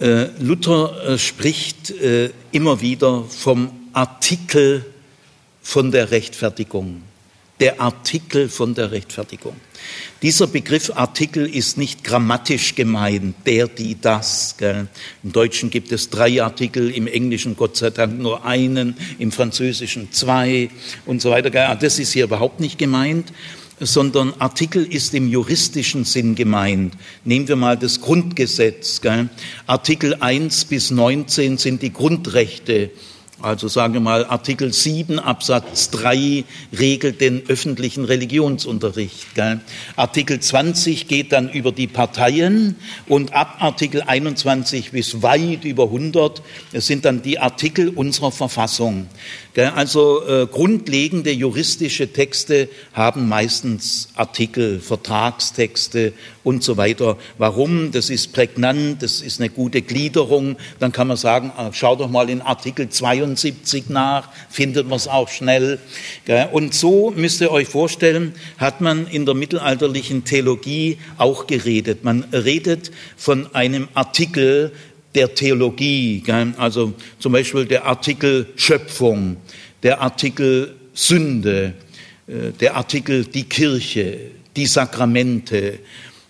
Äh, Luther äh, spricht äh, immer wieder vom Artikel von der Rechtfertigung. Der Artikel von der Rechtfertigung. Dieser Begriff Artikel ist nicht grammatisch gemeint, der, die, das. Gell. Im Deutschen gibt es drei Artikel, im Englischen Gott sei Dank nur einen, im Französischen zwei und so weiter. Gell. Ah, das ist hier überhaupt nicht gemeint, sondern Artikel ist im juristischen Sinn gemeint. Nehmen wir mal das Grundgesetz. Gell. Artikel 1 bis 19 sind die Grundrechte also sagen wir mal, Artikel 7 Absatz 3 regelt den öffentlichen Religionsunterricht. Gell? Artikel 20 geht dann über die Parteien und ab Artikel 21 bis weit über 100 sind dann die Artikel unserer Verfassung. Also äh, grundlegende juristische Texte haben meistens Artikel, Vertragstexte und so weiter. Warum? Das ist prägnant, das ist eine gute Gliederung. Dann kann man sagen, äh, schau doch mal in Artikel 72 nach, findet man es auch schnell. Und so müsst ihr euch vorstellen, hat man in der mittelalterlichen Theologie auch geredet. Man redet von einem Artikel, der Theologie, also zum Beispiel der Artikel Schöpfung, der Artikel Sünde, äh, der Artikel die Kirche, die Sakramente,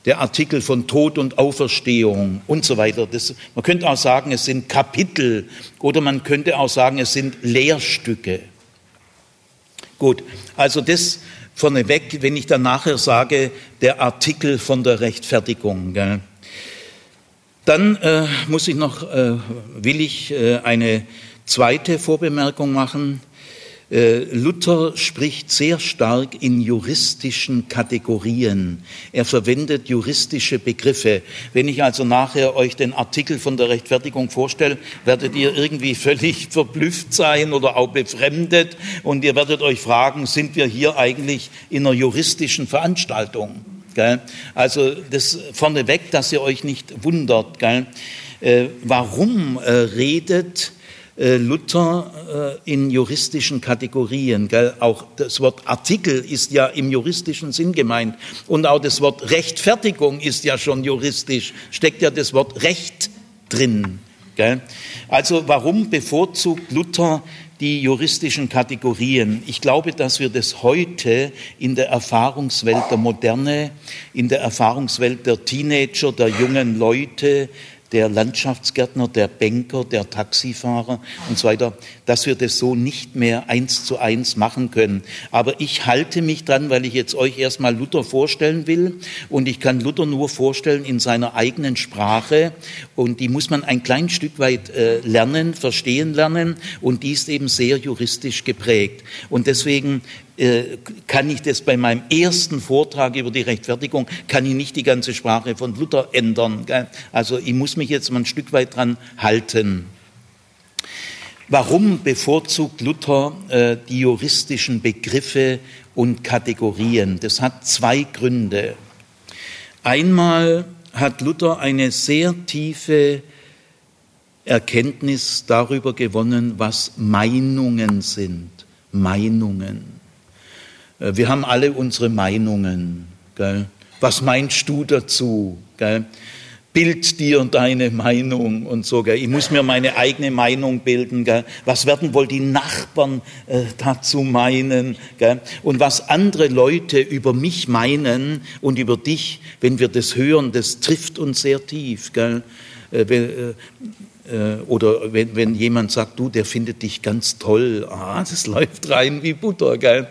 der Artikel von Tod und Auferstehung und so weiter. Das, man könnte auch sagen, es sind Kapitel oder man könnte auch sagen, es sind Lehrstücke. Gut, also das vorneweg, wenn ich dann nachher sage, der Artikel von der Rechtfertigung. Gell? Dann äh, muss ich noch, äh, will ich äh, eine zweite Vorbemerkung machen. Äh, Luther spricht sehr stark in juristischen Kategorien. Er verwendet juristische Begriffe. Wenn ich also nachher euch den Artikel von der Rechtfertigung vorstelle, werdet ihr irgendwie völlig verblüfft sein oder auch befremdet und ihr werdet euch fragen, sind wir hier eigentlich in einer juristischen Veranstaltung? Gell? Also das vorneweg, dass ihr euch nicht wundert. Gell? Äh, warum äh, redet äh, Luther äh, in juristischen Kategorien? Gell? Auch das Wort Artikel ist ja im juristischen Sinn gemeint. Und auch das Wort Rechtfertigung ist ja schon juristisch, steckt ja das Wort Recht drin. Gell? Also warum bevorzugt Luther die juristischen Kategorien. Ich glaube, dass wir das heute in der Erfahrungswelt der Moderne, in der Erfahrungswelt der Teenager, der jungen Leute, der Landschaftsgärtner, der Banker, der Taxifahrer und so weiter, dass wir das so nicht mehr eins zu eins machen können. Aber ich halte mich dran, weil ich jetzt euch erstmal Luther vorstellen will und ich kann Luther nur vorstellen in seiner eigenen Sprache und die muss man ein klein Stück weit äh, lernen, verstehen lernen und die ist eben sehr juristisch geprägt. Und deswegen kann ich das bei meinem ersten Vortrag über die Rechtfertigung, kann ich nicht die ganze Sprache von Luther ändern. Also ich muss mich jetzt mal ein Stück weit dran halten. Warum bevorzugt Luther äh, die juristischen Begriffe und Kategorien? Das hat zwei Gründe. Einmal hat Luther eine sehr tiefe Erkenntnis darüber gewonnen, was Meinungen sind. Meinungen. Äh, wir haben alle unsere Meinungen. Gell? Was meinst du dazu? Gell? Bild dir deine Meinung und so. Gell? Ich muss mir meine eigene Meinung bilden. Gell? Was werden wohl die Nachbarn äh, dazu meinen? Gell? Und was andere Leute über mich meinen und über dich, wenn wir das hören, das trifft uns sehr tief. Gell? Äh, äh, äh, oder wenn, wenn jemand sagt, du, der findet dich ganz toll, ah, das läuft rein wie Butter, gell?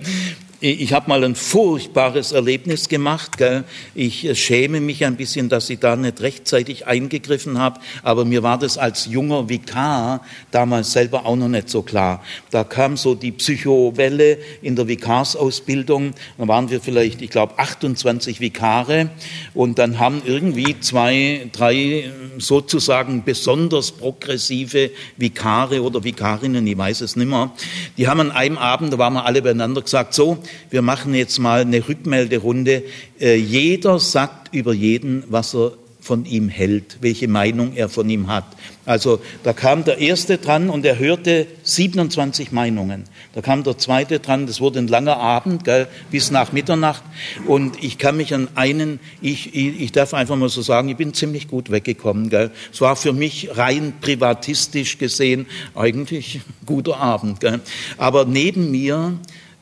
Ich habe mal ein furchtbares Erlebnis gemacht. Gell? Ich äh, schäme mich ein bisschen, dass ich da nicht rechtzeitig eingegriffen habe, aber mir war das als junger Vikar damals selber auch noch nicht so klar. Da kam so die Psychowelle in der Vikarsausbildung. Da waren wir vielleicht, ich glaube, 28 Vikare und dann haben irgendwie zwei, drei sozusagen besonders progressive Vikare oder Vikarinnen, ich weiß es nicht mehr, die haben an einem Abend, da waren wir alle beieinander, gesagt, so, wir machen jetzt mal eine Rückmelderunde. Äh, jeder sagt über jeden, was er von ihm hält, welche Meinung er von ihm hat. Also da kam der erste dran und er hörte 27 Meinungen. Da kam der zweite dran, das wurde ein langer Abend, gell, bis nach Mitternacht. Und ich kann mich an einen, ich, ich, ich darf einfach mal so sagen, ich bin ziemlich gut weggekommen. Gell. Es war für mich rein privatistisch gesehen eigentlich ein guter Abend. Gell. Aber neben mir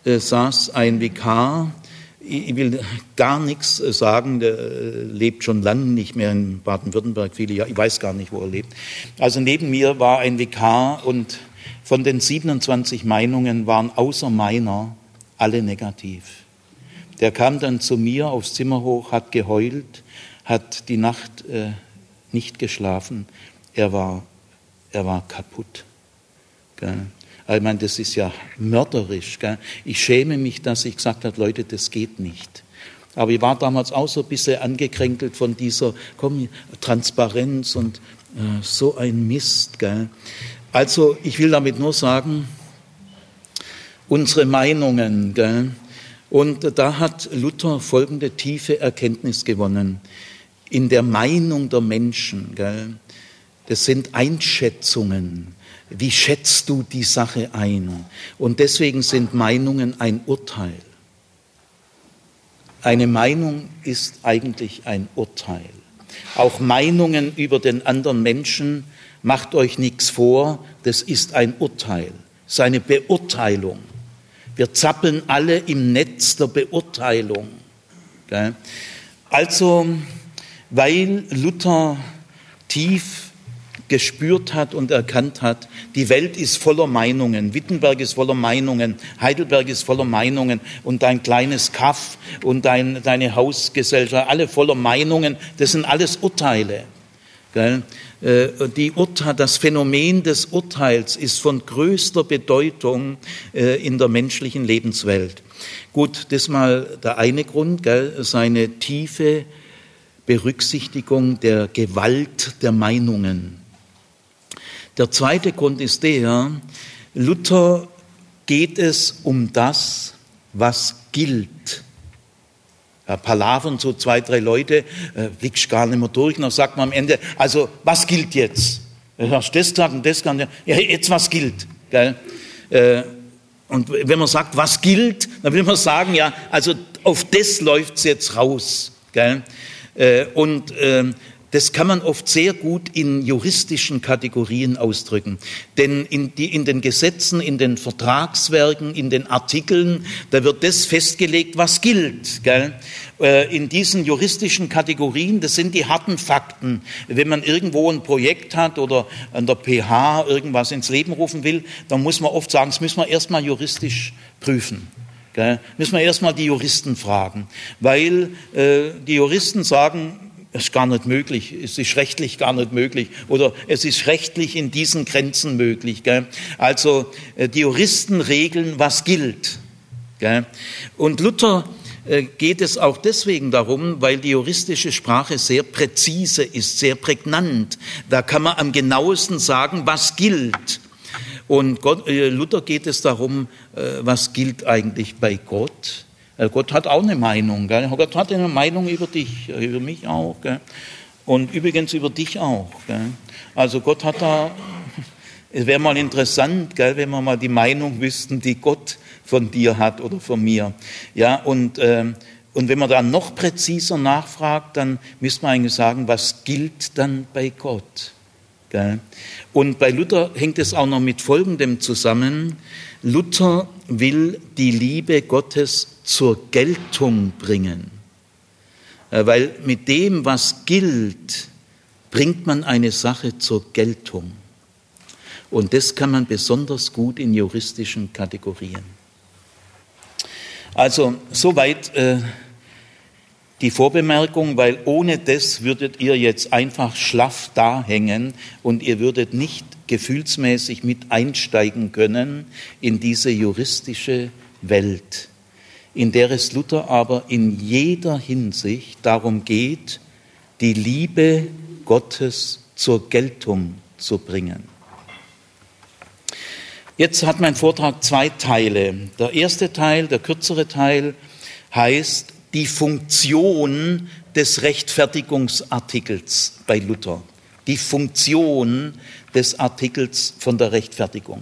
saß ein Vikar, ich will gar nichts äh, sagen, der äh, lebt schon lange nicht mehr in Baden-Württemberg, viele Jahre, ich weiß gar nicht, wo er lebt. Also neben mir war ein Vikar und von den 27 Meinungen waren außer meiner alle negativ. Der kam dann zu mir aufs Zimmer hoch, hat geheult, hat die Nacht äh, nicht geschlafen. Er war, er war kaputt. Gell? Ich meine, das ist ja mörderisch. Gell? Ich schäme mich, dass ich gesagt habe, Leute, das geht nicht. Aber ich war damals auch so ein bisschen angekränkelt von dieser komm, Transparenz und äh, so ein Mist. Gell? Also ich will damit nur sagen, unsere Meinungen. Gell? Und da hat Luther folgende tiefe Erkenntnis gewonnen. In der Meinung der Menschen, gell? das sind Einschätzungen. Wie schätzt du die Sache ein? Und deswegen sind Meinungen ein Urteil. Eine Meinung ist eigentlich ein Urteil. Auch Meinungen über den anderen Menschen, macht euch nichts vor, das ist ein Urteil, seine Beurteilung. Wir zappeln alle im Netz der Beurteilung. Also, weil Luther tief gespürt hat und erkannt hat, die Welt ist voller Meinungen, Wittenberg ist voller Meinungen, Heidelberg ist voller Meinungen und dein kleines Kaff und dein, deine Hausgesellschaft, alle voller Meinungen, das sind alles Urteile. Gell? Äh, die Urteil, das Phänomen des Urteils ist von größter Bedeutung äh, in der menschlichen Lebenswelt. Gut, das mal der eine Grund, gell? seine tiefe Berücksichtigung der Gewalt der Meinungen. Der zweite Grund ist der, Luther geht es um das, was gilt. Ja, palavern so zwei, drei Leute, äh, blickst gar nicht mehr durch, dann sagt man am Ende, also was gilt jetzt? Hast das gesagt und das gesagt, ja, jetzt was gilt. Gell? Äh, und wenn man sagt, was gilt, dann will man sagen, ja, also auf das läuft es jetzt raus. Gell? Äh, und äh, das kann man oft sehr gut in juristischen Kategorien ausdrücken. Denn in, die, in, den Gesetzen, in den Vertragswerken, in den Artikeln, da wird das festgelegt, was gilt. Äh, in diesen juristischen Kategorien, das sind die harten Fakten. Wenn man irgendwo ein Projekt hat oder an der PH irgendwas ins Leben rufen will, dann muss man oft sagen, das müssen wir erstmal juristisch prüfen. Gell? Müssen wir erstmal die Juristen fragen. Weil äh, die Juristen sagen, es ist gar nicht möglich, es ist rechtlich gar nicht möglich oder es ist rechtlich in diesen Grenzen möglich. Gell? Also äh, die Juristen regeln, was gilt. Gell? Und Luther äh, geht es auch deswegen darum, weil die juristische Sprache sehr präzise ist, sehr prägnant. Da kann man am genauesten sagen, was gilt. Und Gott, äh, Luther geht es darum, was gilt eigentlich bei Gott Gott hat auch eine Meinung. Gell? Gott hat eine Meinung über dich, über mich auch. Gell? Und übrigens über dich auch. Gell? Also Gott hat da, es wäre mal interessant, gell, wenn wir mal die Meinung wüssten, die Gott von dir hat oder von mir. Ja, und, äh, und wenn man dann noch präziser nachfragt, dann müsste man eigentlich sagen, was gilt dann bei Gott? Gell? Und bei Luther hängt es auch noch mit Folgendem zusammen. Luther will die Liebe Gottes zur Geltung bringen. Äh, weil mit dem, was gilt, bringt man eine Sache zur Geltung. Und das kann man besonders gut in juristischen Kategorien. Also soweit äh, die Vorbemerkung, weil ohne das würdet ihr jetzt einfach schlaff dahängen und ihr würdet nicht gefühlsmäßig mit einsteigen können in diese juristische Welt in der es Luther aber in jeder Hinsicht darum geht, die Liebe Gottes zur Geltung zu bringen. Jetzt hat mein Vortrag zwei Teile. Der erste Teil, der kürzere Teil, heißt die Funktion des Rechtfertigungsartikels bei Luther. Die Funktion des Artikels von der Rechtfertigung.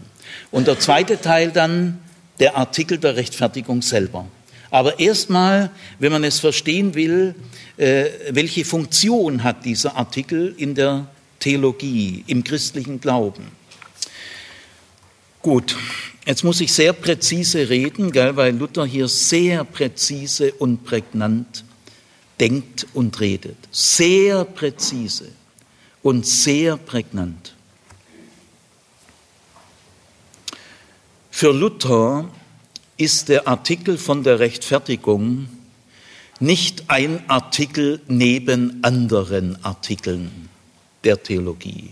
Und der zweite Teil dann der Artikel der Rechtfertigung selber. Aber erstmal, wenn man es verstehen will, äh, welche Funktion hat dieser Artikel in der Theologie, im christlichen Glauben? Gut, jetzt muss ich sehr präzise reden, weil Luther hier sehr präzise und prägnant denkt und redet. Sehr präzise und sehr prägnant. Für Luther ist der Artikel von der Rechtfertigung nicht ein Artikel neben anderen Artikeln der Theologie.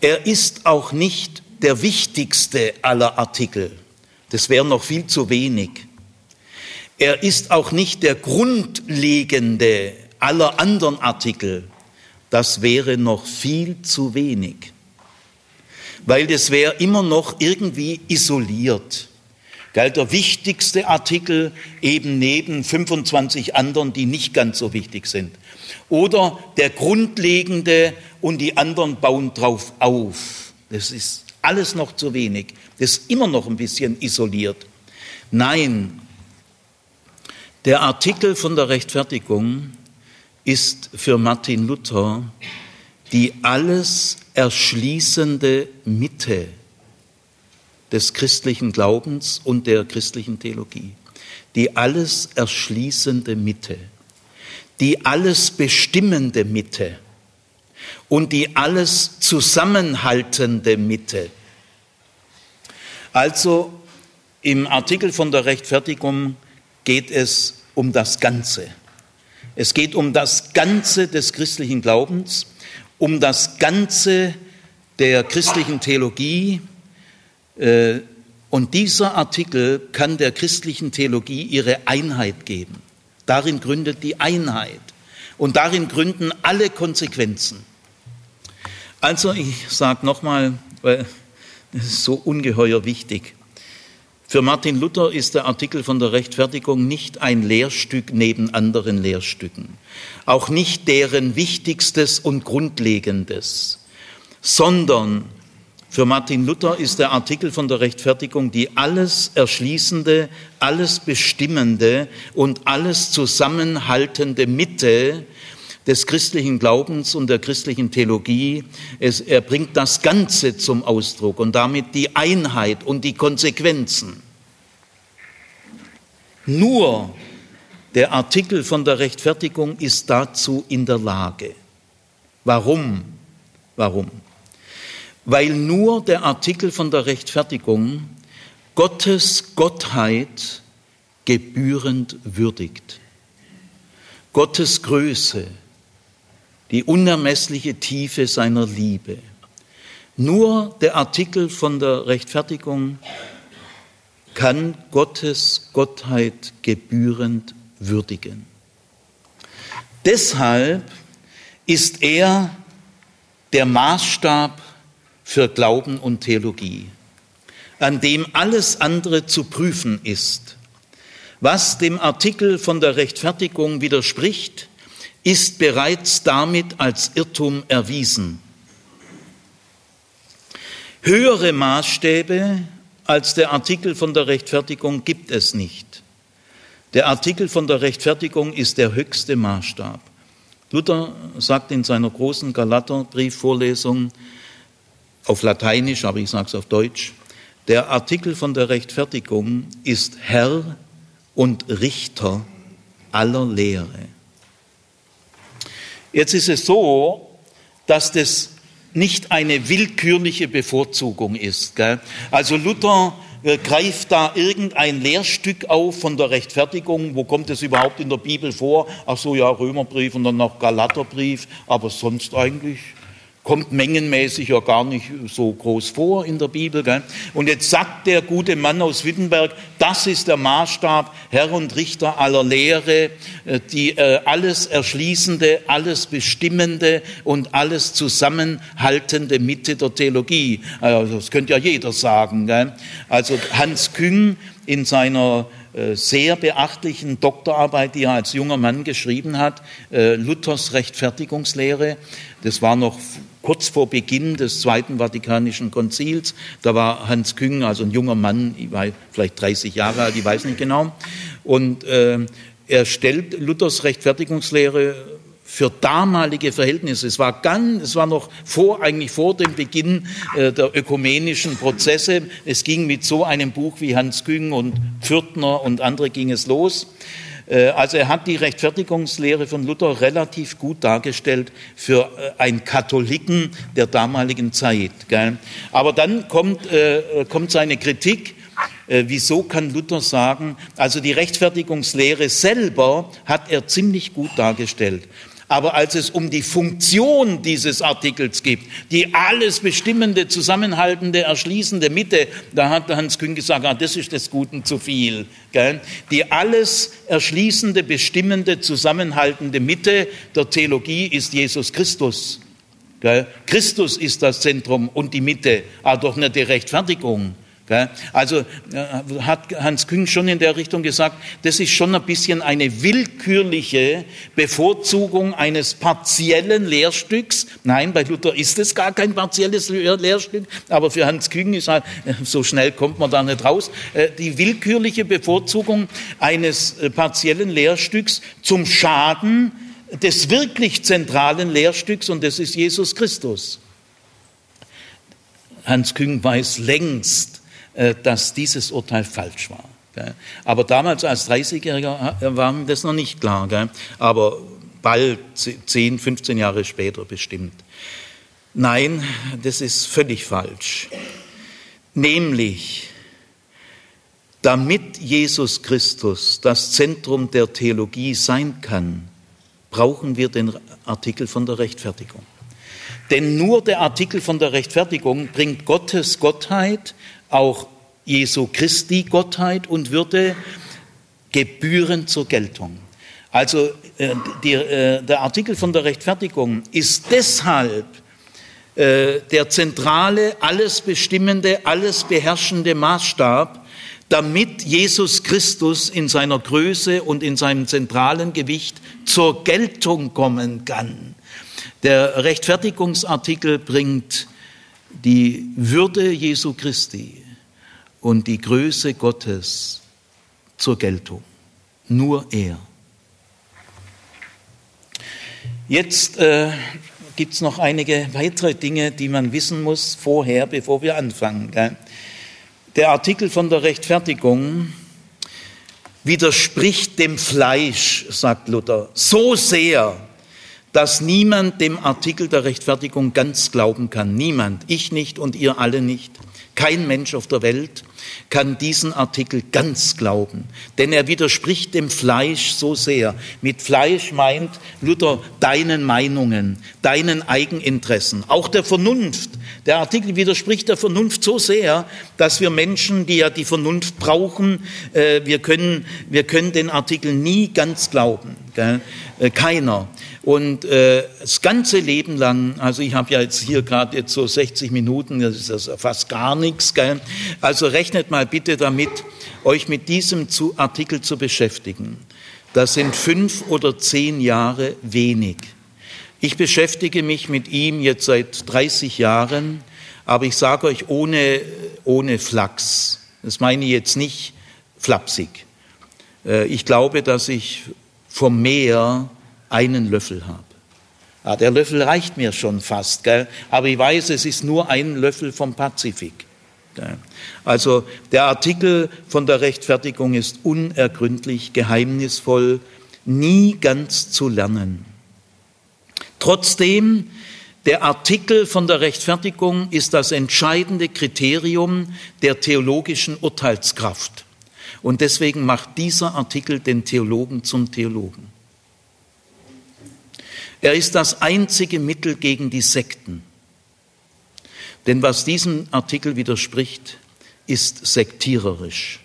Er ist auch nicht der wichtigste aller Artikel. Das wäre noch viel zu wenig. Er ist auch nicht der grundlegende aller anderen Artikel. Das wäre noch viel zu wenig weil das wäre immer noch irgendwie isoliert. Galt der wichtigste Artikel eben neben 25 anderen, die nicht ganz so wichtig sind. Oder der grundlegende und die anderen bauen drauf auf. Das ist alles noch zu wenig. Das ist immer noch ein bisschen isoliert. Nein, der Artikel von der Rechtfertigung ist für Martin Luther die alles erschließende Mitte des christlichen Glaubens und der christlichen Theologie. Die alles erschließende Mitte, die alles bestimmende Mitte und die alles zusammenhaltende Mitte. Also im Artikel von der Rechtfertigung geht es um das Ganze. Es geht um das Ganze des christlichen Glaubens um das Ganze der christlichen Theologie. Äh, und dieser Artikel kann der christlichen Theologie ihre Einheit geben. Darin gründet die Einheit und darin gründen alle Konsequenzen. Also ich sage nochmal, weil es ist so ungeheuer wichtig. Für Martin Luther ist der Artikel von der Rechtfertigung nicht ein Lehrstück neben anderen Lehrstücken, auch nicht deren wichtigstes und grundlegendes, sondern für Martin Luther ist der Artikel von der Rechtfertigung die alles erschließende, alles bestimmende und alles zusammenhaltende Mitte des christlichen Glaubens und der christlichen Theologie. Es, er bringt das Ganze zum Ausdruck und damit die Einheit und die Konsequenzen. Nur der Artikel von der Rechtfertigung ist dazu in der Lage. Warum? Warum? Weil nur der Artikel von der Rechtfertigung Gottes Gottheit gebührend würdigt. Gottes Größe, die unermessliche Tiefe seiner Liebe. Nur der Artikel von der Rechtfertigung kann Gottes Gottheit gebührend würdigen. Deshalb ist er der Maßstab für Glauben und Theologie, an dem alles andere zu prüfen ist. Was dem Artikel von der Rechtfertigung widerspricht, ist bereits damit als Irrtum erwiesen. Höhere Maßstäbe als der Artikel von der Rechtfertigung gibt es nicht. Der Artikel von der Rechtfertigung ist der höchste Maßstab. Luther sagt in seiner großen Galaterbriefvorlesung auf Lateinisch, aber ich sage es auf Deutsch, der Artikel von der Rechtfertigung ist Herr und Richter aller Lehre. Jetzt ist es so, dass das nicht eine willkürliche Bevorzugung ist. Gell? Also Luther äh, greift da irgendein Lehrstück auf von der Rechtfertigung. Wo kommt es überhaupt in der Bibel vor? Ach so, ja, Römerbrief und dann noch Galaterbrief, aber sonst eigentlich kommt mengenmäßig ja gar nicht so groß vor in der Bibel. Gell? Und jetzt sagt der gute Mann aus Wittenberg, das ist der Maßstab, Herr und Richter aller Lehre, äh, die äh, alles erschließende, alles bestimmende und alles zusammenhaltende Mitte der Theologie. Also das könnte ja jeder sagen. Gell? Also Hans Küng in seiner äh, sehr beachtlichen Doktorarbeit, die er als junger Mann geschrieben hat, Luthers Rechtfertigungslehre. Das war noch kurz vor Beginn des Zweiten Vatikanischen Konzils. Da war Hans Küng, also ein junger Mann, vielleicht 30 Jahre alt, ich weiß nicht genau. Und äh, er stellt Luthers Rechtfertigungslehre für damalige Verhältnisse. Es war ganz, es war noch vor, eigentlich vor dem Beginn äh, der ökumenischen Prozesse. Es ging mit so einem Buch wie Hans Küng und Pfürtner und andere ging es los. Äh, also er hat die Rechtfertigungslehre von Luther relativ gut dargestellt für äh, einen Katholiken der damaligen Zeit. Aber dann kommt, äh, kommt seine Kritik, wieso kann Luther sagen, also die Rechtfertigungslehre selber hat er ziemlich gut dargestellt. Aber als es um die Funktion dieses Artikels geht, die alles bestimmende, zusammenhaltende, erschließende Mitte, da hat Hans Kühn gesagt, ah, das ist des Guten zu viel. Gell? Die alles erschließende, bestimmende, zusammenhaltende Mitte der Theologie ist Jesus Christus. Gell? Christus ist das Zentrum und die Mitte, aber doch nicht die Rechtfertigung. Also äh, hat Hans Küng schon in der Richtung gesagt, das ist schon ein bisschen eine willkürliche Bevorzugung eines partiellen Lehrstücks. Nein, bei Luther ist es gar kein partielles Lehrstück, aber für Hans Küng ist halt, so schnell kommt man da nicht raus, äh, die willkürliche Bevorzugung eines äh, partiellen Lehrstücks zum Schaden des wirklich zentralen Lehrstücks und das ist Jesus Christus. Hans Küng weiß längst, äh, dass dieses Urteil falsch war. Aber damals als 30-Jähriger war mir das noch nicht klar. Aber bald, 10, 15 Jahre später bestimmt. Nein, das ist völlig falsch. Nämlich, damit Jesus Christus das Zentrum der Theologie sein kann, brauchen wir den Artikel von der Rechtfertigung. Denn nur der Artikel von der Rechtfertigung bringt Gottes Gottheit auch Jesu Christi Gottheit und Würde gebührend zur Geltung. Also äh, die, äh, der Artikel von der Rechtfertigung ist deshalb äh, der zentrale, alles bestimmende, alles beherrschende Maßstab, damit Jesus Christus in seiner Größe und in seinem zentralen Gewicht zur Geltung kommen kann. Der Rechtfertigungsartikel bringt die Würde Jesu Christi und die Größe Gottes zur Geltung. Nur er. Jetzt äh, gibt es noch einige weitere Dinge, die man wissen muss vorher, bevor wir anfangen. Der Artikel von der Rechtfertigung widerspricht dem Fleisch, sagt Luther, so sehr, dass niemand dem Artikel der Rechtfertigung ganz glauben kann. Niemand, ich nicht und ihr alle nicht. Kein Mensch auf der Welt kann diesen Artikel ganz glauben, denn er widerspricht dem Fleisch so sehr. Mit Fleisch meint Luther deinen Meinungen, deinen Eigeninteressen, auch der Vernunft. Der Artikel widerspricht der Vernunft so sehr, dass wir Menschen, die ja die Vernunft brauchen, äh, wir, können, wir können den Artikel nie ganz glauben. Äh, keiner. Und äh, das ganze Leben lang, also ich habe ja jetzt hier gerade jetzt so 60 Minuten, das ist also fast gar nichts. Gell? Also rechnet mal bitte damit, euch mit diesem Artikel zu beschäftigen. Das sind fünf oder zehn Jahre wenig. Ich beschäftige mich mit ihm jetzt seit 30 Jahren, aber ich sage euch ohne, ohne Flachs. Das meine ich jetzt nicht flapsig. Äh, ich glaube, dass ich vom Meer einen Löffel habe. Ja, der Löffel reicht mir schon fast, gell? aber ich weiß, es ist nur ein Löffel vom Pazifik. Gell? Also der Artikel von der Rechtfertigung ist unergründlich, geheimnisvoll, nie ganz zu lernen. Trotzdem, der Artikel von der Rechtfertigung ist das entscheidende Kriterium der theologischen Urteilskraft. Und deswegen macht dieser Artikel den Theologen zum Theologen. Er ist das einzige Mittel gegen die Sekten. Denn was diesem Artikel widerspricht, ist sektiererisch.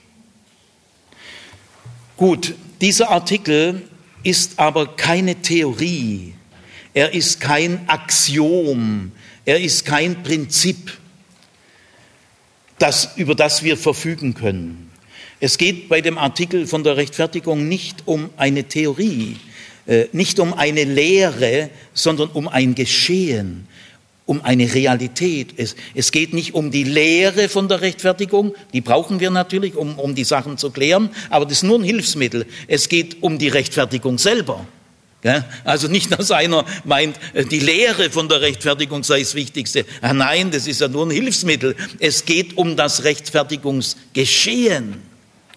Gut, dieser Artikel ist aber keine Theorie, er ist kein Axiom, er ist kein Prinzip, das, über das wir verfügen können. Es geht bei dem Artikel von der Rechtfertigung nicht um eine Theorie, nicht um eine Lehre, sondern um ein Geschehen, um eine Realität. Es, es geht nicht um die Lehre von der Rechtfertigung, die brauchen wir natürlich, um, um die Sachen zu klären, aber das ist nur ein Hilfsmittel. Es geht um die Rechtfertigung selber. Also nicht, dass einer meint, äh, die Lehre von der Rechtfertigung sei das Wichtigste. Ah, nein, das ist ja nur ein Hilfsmittel. Es geht um das Rechtfertigungsgeschehen,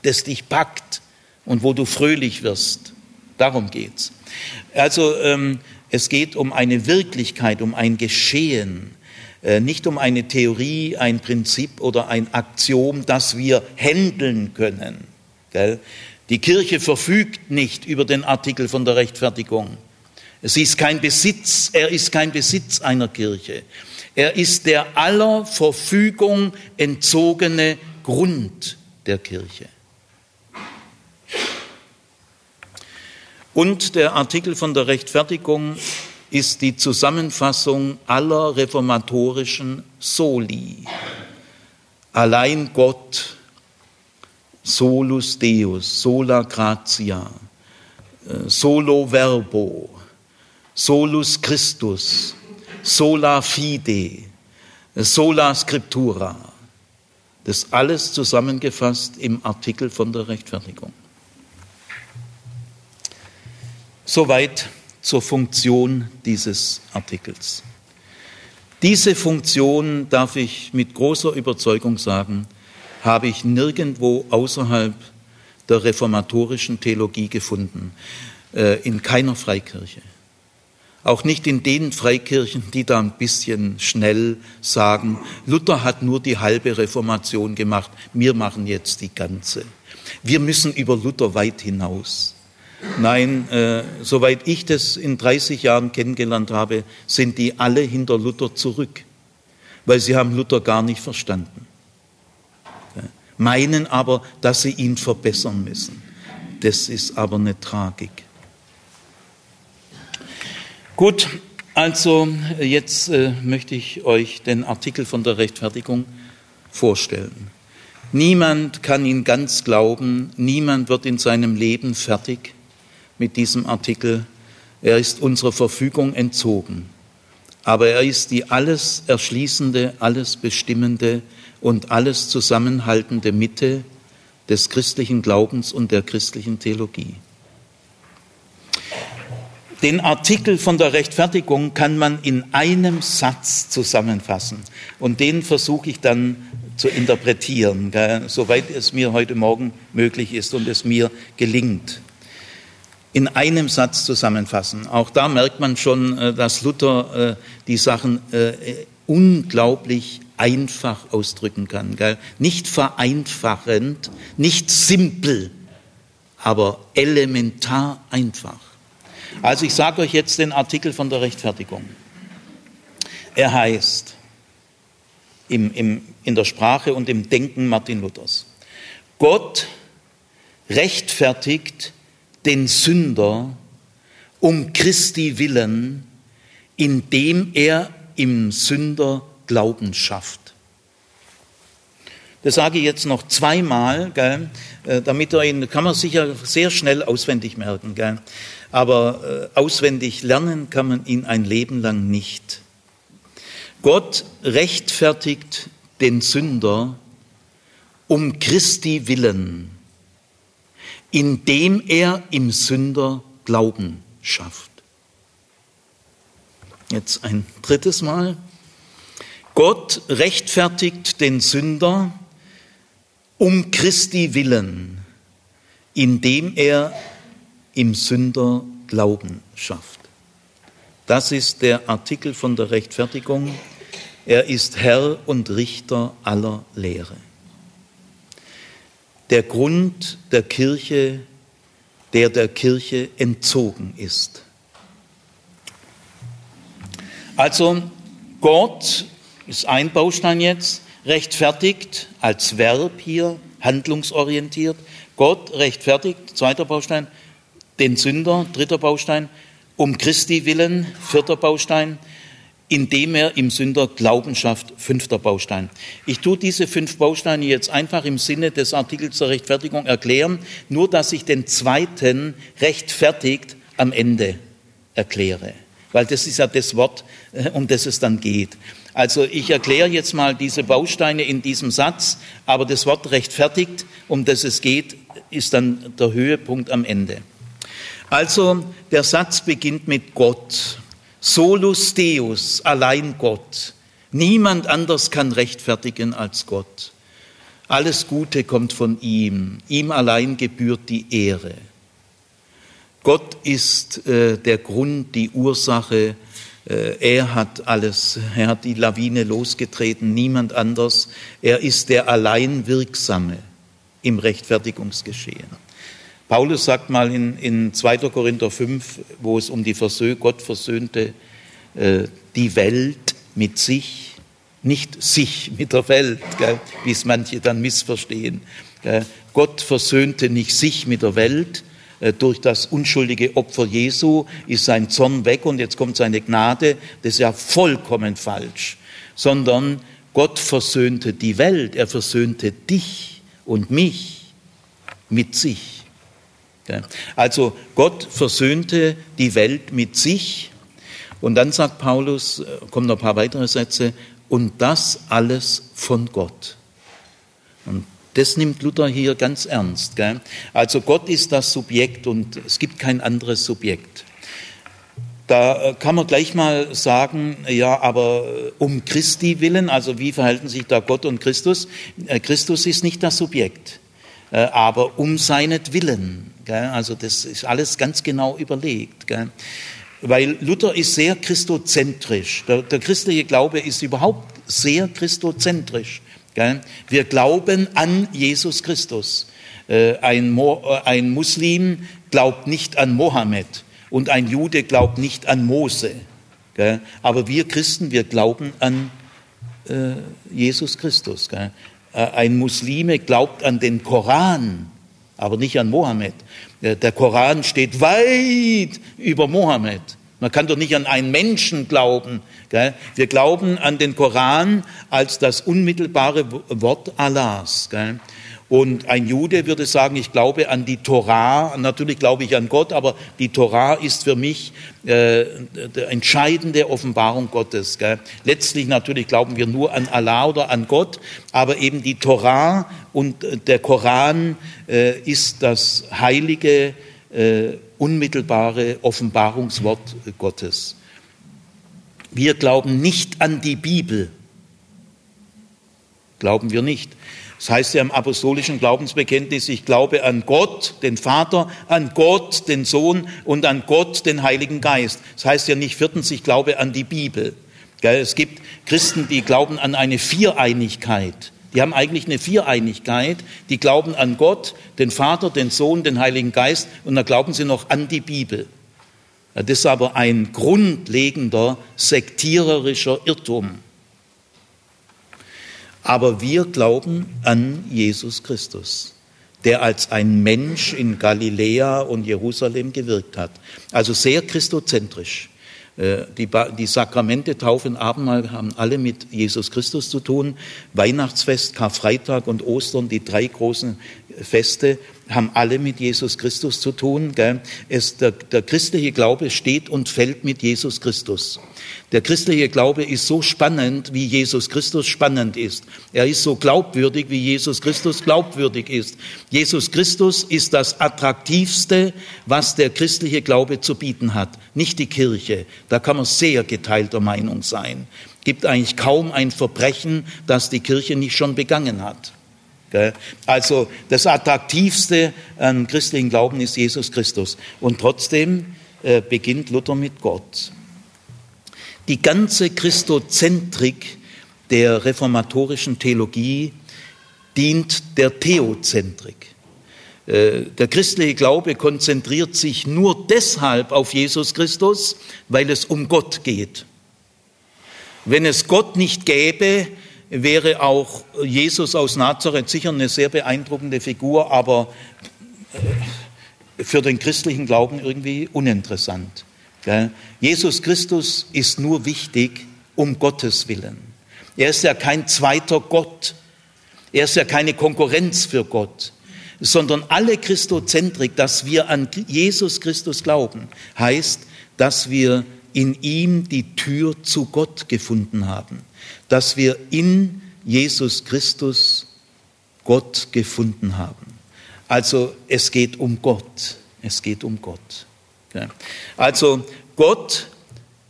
das dich packt und wo du fröhlich wirst. Darum geht's. Also ähm, es geht um eine Wirklichkeit, um ein Geschehen, äh, nicht um eine Theorie, ein Prinzip oder ein Aktion, das wir handeln können. Gell? Die Kirche verfügt nicht über den Artikel von der Rechtfertigung. Es ist kein Besitz, er ist kein Besitz einer Kirche. Er ist der aller Verfügung entzogene Grund der Kirche. Und der Artikel von der Rechtfertigung ist die Zusammenfassung aller reformatorischen Soli. Allein Gott, solus Deus, sola gratia, äh, solo verbo, solus Christus, sola fide, sola scriptura. Das alles zusammengefasst im Artikel von der Rechtfertigung. Soweit zur Funktion dieses Artikels. Diese Funktion, darf ich mit großer Überzeugung sagen, habe ich nirgendwo außerhalb der reformatorischen Theologie gefunden, äh, in keiner Freikirche. Auch nicht in den Freikirchen, die da ein bisschen schnell sagen, Luther hat nur die halbe Reformation gemacht, wir machen jetzt die ganze. Wir müssen über Luther weit hinaus. Nein, äh, soweit ich das in 30 Jahren kennengelernt habe, sind die alle hinter Luther zurück, weil sie haben Luther gar nicht verstanden. Meinen aber, dass sie ihn verbessern müssen. Das ist aber eine Tragik. Gut, also jetzt äh, möchte ich euch den Artikel von der Rechtfertigung vorstellen. Niemand kann ihn ganz glauben, niemand wird in seinem Leben fertig mit diesem Artikel. Er ist unserer Verfügung entzogen. Aber er ist die alles erschließende, alles bestimmende und alles zusammenhaltende Mitte des christlichen Glaubens und der christlichen Theologie. Den Artikel von der Rechtfertigung kann man in einem Satz zusammenfassen und den versuche ich dann zu interpretieren, soweit es mir heute Morgen möglich ist und es mir gelingt in einem Satz zusammenfassen. Auch da merkt man schon, äh, dass Luther äh, die Sachen äh, unglaublich einfach ausdrücken kann. Nicht vereinfachend, nicht simpel, aber elementar einfach. Also ich sage euch jetzt den Artikel von der Rechtfertigung. Er heißt im, im, in der Sprache und im Denken Martin Luthers, Gott rechtfertigt den Sünder um Christi willen, indem er im Sünder Glauben schafft. Das sage ich jetzt noch zweimal, gell, äh, damit er ihn, kann man sicher sehr schnell auswendig merken, gell, aber äh, auswendig lernen kann man ihn ein Leben lang nicht. Gott rechtfertigt den Sünder um Christi willen indem er im Sünder Glauben schafft. Jetzt ein drittes Mal. Gott rechtfertigt den Sünder um Christi willen, indem er im Sünder Glauben schafft. Das ist der Artikel von der Rechtfertigung. Er ist Herr und Richter aller Lehre der Grund der Kirche, der der Kirche entzogen ist. Also Gott ist ein Baustein jetzt, rechtfertigt als Verb hier, handlungsorientiert. Gott rechtfertigt, zweiter Baustein, den Sünder, dritter Baustein, um Christi willen, vierter Baustein, indem er im Sünder Glauben schafft. Fünfter Baustein. Ich tue diese fünf Bausteine jetzt einfach im Sinne des Artikels zur Rechtfertigung erklären, nur dass ich den zweiten rechtfertigt am Ende erkläre. Weil das ist ja das Wort, äh, um das es dann geht. Also ich erkläre jetzt mal diese Bausteine in diesem Satz, aber das Wort rechtfertigt, um das es geht, ist dann der Höhepunkt am Ende. Also der Satz beginnt mit Gott. Solus Deus, allein Gott. Niemand anders kann rechtfertigen als Gott. Alles Gute kommt von ihm. Ihm allein gebührt die Ehre. Gott ist äh, der Grund, die Ursache. Äh, er hat alles. Er hat die Lawine losgetreten, niemand anders. Er ist der allein Wirksame im Rechtfertigungsgeschehen. Paulus sagt mal in, in 2. Korinther 5, wo es um die Versö Gott versöhnte äh, die Welt mit sich, nicht sich mit der Welt, gell, wie es manche dann missverstehen. Gell. Gott versöhnte nicht sich mit der Welt, äh, durch das unschuldige Opfer Jesu ist sein Zorn weg und jetzt kommt seine Gnade. Das ist ja vollkommen falsch. Sondern Gott versöhnte die Welt, er versöhnte dich und mich mit sich. Also Gott versöhnte die Welt mit sich und dann sagt Paulus, äh, kommen noch ein paar weitere Sätze, und das alles von Gott. Und das nimmt Luther hier ganz ernst. Gell? Also Gott ist das Subjekt und es gibt kein anderes Subjekt. Da äh, kann man gleich mal sagen, ja, aber äh, um Christi willen, also wie verhalten sich da Gott und Christus? Christus ist nicht das Subjekt, aber um seinetwillen. Also das ist alles ganz genau überlegt. Weil Luther ist sehr christozentrisch. Der, der christliche Glaube ist überhaupt sehr christozentrisch. Wir glauben an Jesus Christus. Äh, ein, Mo, äh, ein Muslim glaubt nicht an Mohammed und ein Jude glaubt nicht an Mose. Aber wir Christen, wir glauben an äh, Jesus Christus. Ein Muslime glaubt an den Koran aber nicht an Mohammed. Der Koran steht weit über Mohammed. Man kann doch nicht an einen Menschen glauben. Wir glauben an den Koran als das unmittelbare Wort Allahs. Und ein Jude würde sagen, ich glaube an die Torah, natürlich glaube ich an Gott, aber die Torah ist für mich äh, die entscheidende Offenbarung Gottes. Gell? Letztlich natürlich glauben wir nur an Allah oder an Gott, aber eben die Torah und der Koran äh, ist das heilige, äh, unmittelbare Offenbarungswort Gottes. Wir glauben nicht an die Bibel. Glauben wir nicht. Das heißt ja im apostolischen Glaubensbekenntnis, ich glaube an Gott, den Vater, an Gott, den Sohn und an Gott, den Heiligen Geist. Das heißt ja nicht viertens, ich glaube an die Bibel. Es gibt Christen, die glauben an eine Viereinigkeit. Die haben eigentlich eine Viereinigkeit. Die glauben an Gott, den Vater, den Sohn, den Heiligen Geist und dann glauben sie noch an die Bibel. Das ist aber ein grundlegender sektiererischer Irrtum. Aber wir glauben an Jesus Christus, der als ein Mensch in Galiläa und Jerusalem gewirkt hat. Also sehr christozentrisch. Äh, die, die Sakramente, Taufe und Abendmahl haben alle mit Jesus Christus zu tun. Weihnachtsfest, Karfreitag und Ostern, die drei großen Feste, haben alle mit Jesus Christus zu tun. Es, der, der christliche Glaube steht und fällt mit Jesus Christus. Der christliche Glaube ist so spannend, wie Jesus Christus spannend ist. Er ist so glaubwürdig, wie Jesus Christus glaubwürdig ist. Jesus Christus ist das Attraktivste, was der christliche Glaube zu bieten hat, nicht die Kirche. Da kann man sehr geteilter Meinung sein. Gibt eigentlich kaum ein Verbrechen, das die Kirche nicht schon begangen hat. Also das Attraktivste an christlichen Glauben ist Jesus Christus. Und trotzdem äh, beginnt Luther mit Gott. Die ganze Christozentrik der reformatorischen Theologie dient der Theozentrik. Äh, der christliche Glaube konzentriert sich nur deshalb auf Jesus Christus, weil es um Gott geht. Wenn es Gott nicht gäbe, wäre auch Jesus aus Nazareth sicher eine sehr beeindruckende Figur, aber äh, für den christlichen Glauben irgendwie uninteressant. Jesus Christus ist nur wichtig, um Gottes Willen. Er ist ja kein zweiter Gott. Er ist ja keine Konkurrenz für Gott, sondern alle Christozentrik, dass wir an Jesus Christus glauben, heißt, dass wir in ihm die Tür zu Gott gefunden haben, dass wir in Jesus Christus Gott gefunden haben. Also es geht um Gott, es geht um Gott. Also Gott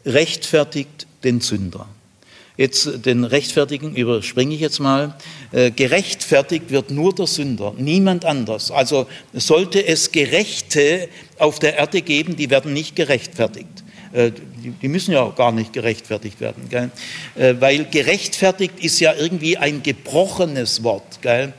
rechtfertigt den Sünder. Jetzt den Rechtfertigen überspringe ich jetzt mal. Äh, gerechtfertigt wird nur der Sünder, niemand anders. Also sollte es Gerechte auf der Erde geben, die werden nicht gerechtfertigt. Äh, die müssen ja auch gar nicht gerechtfertigt werden, gell? Äh, weil gerechtfertigt ist ja irgendwie ein gebrochenes Wort. Gell?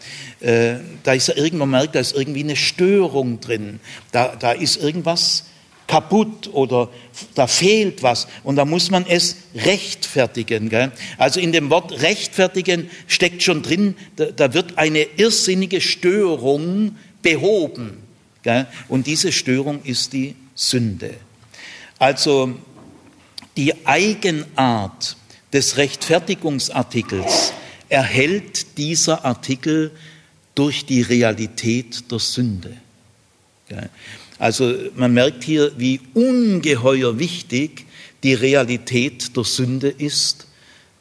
Da ist ja irgendwann merkt, da ist irgendwie eine Störung drin. Da, da ist irgendwas kaputt oder da fehlt was und da muss man es rechtfertigen. Gell? Also in dem Wort rechtfertigen steckt schon drin, da, da wird eine irrsinnige Störung behoben. Gell? Und diese Störung ist die Sünde. Also die Eigenart des Rechtfertigungsartikels erhält dieser Artikel durch die Realität der Sünde. Also man merkt hier, wie ungeheuer wichtig die Realität der Sünde ist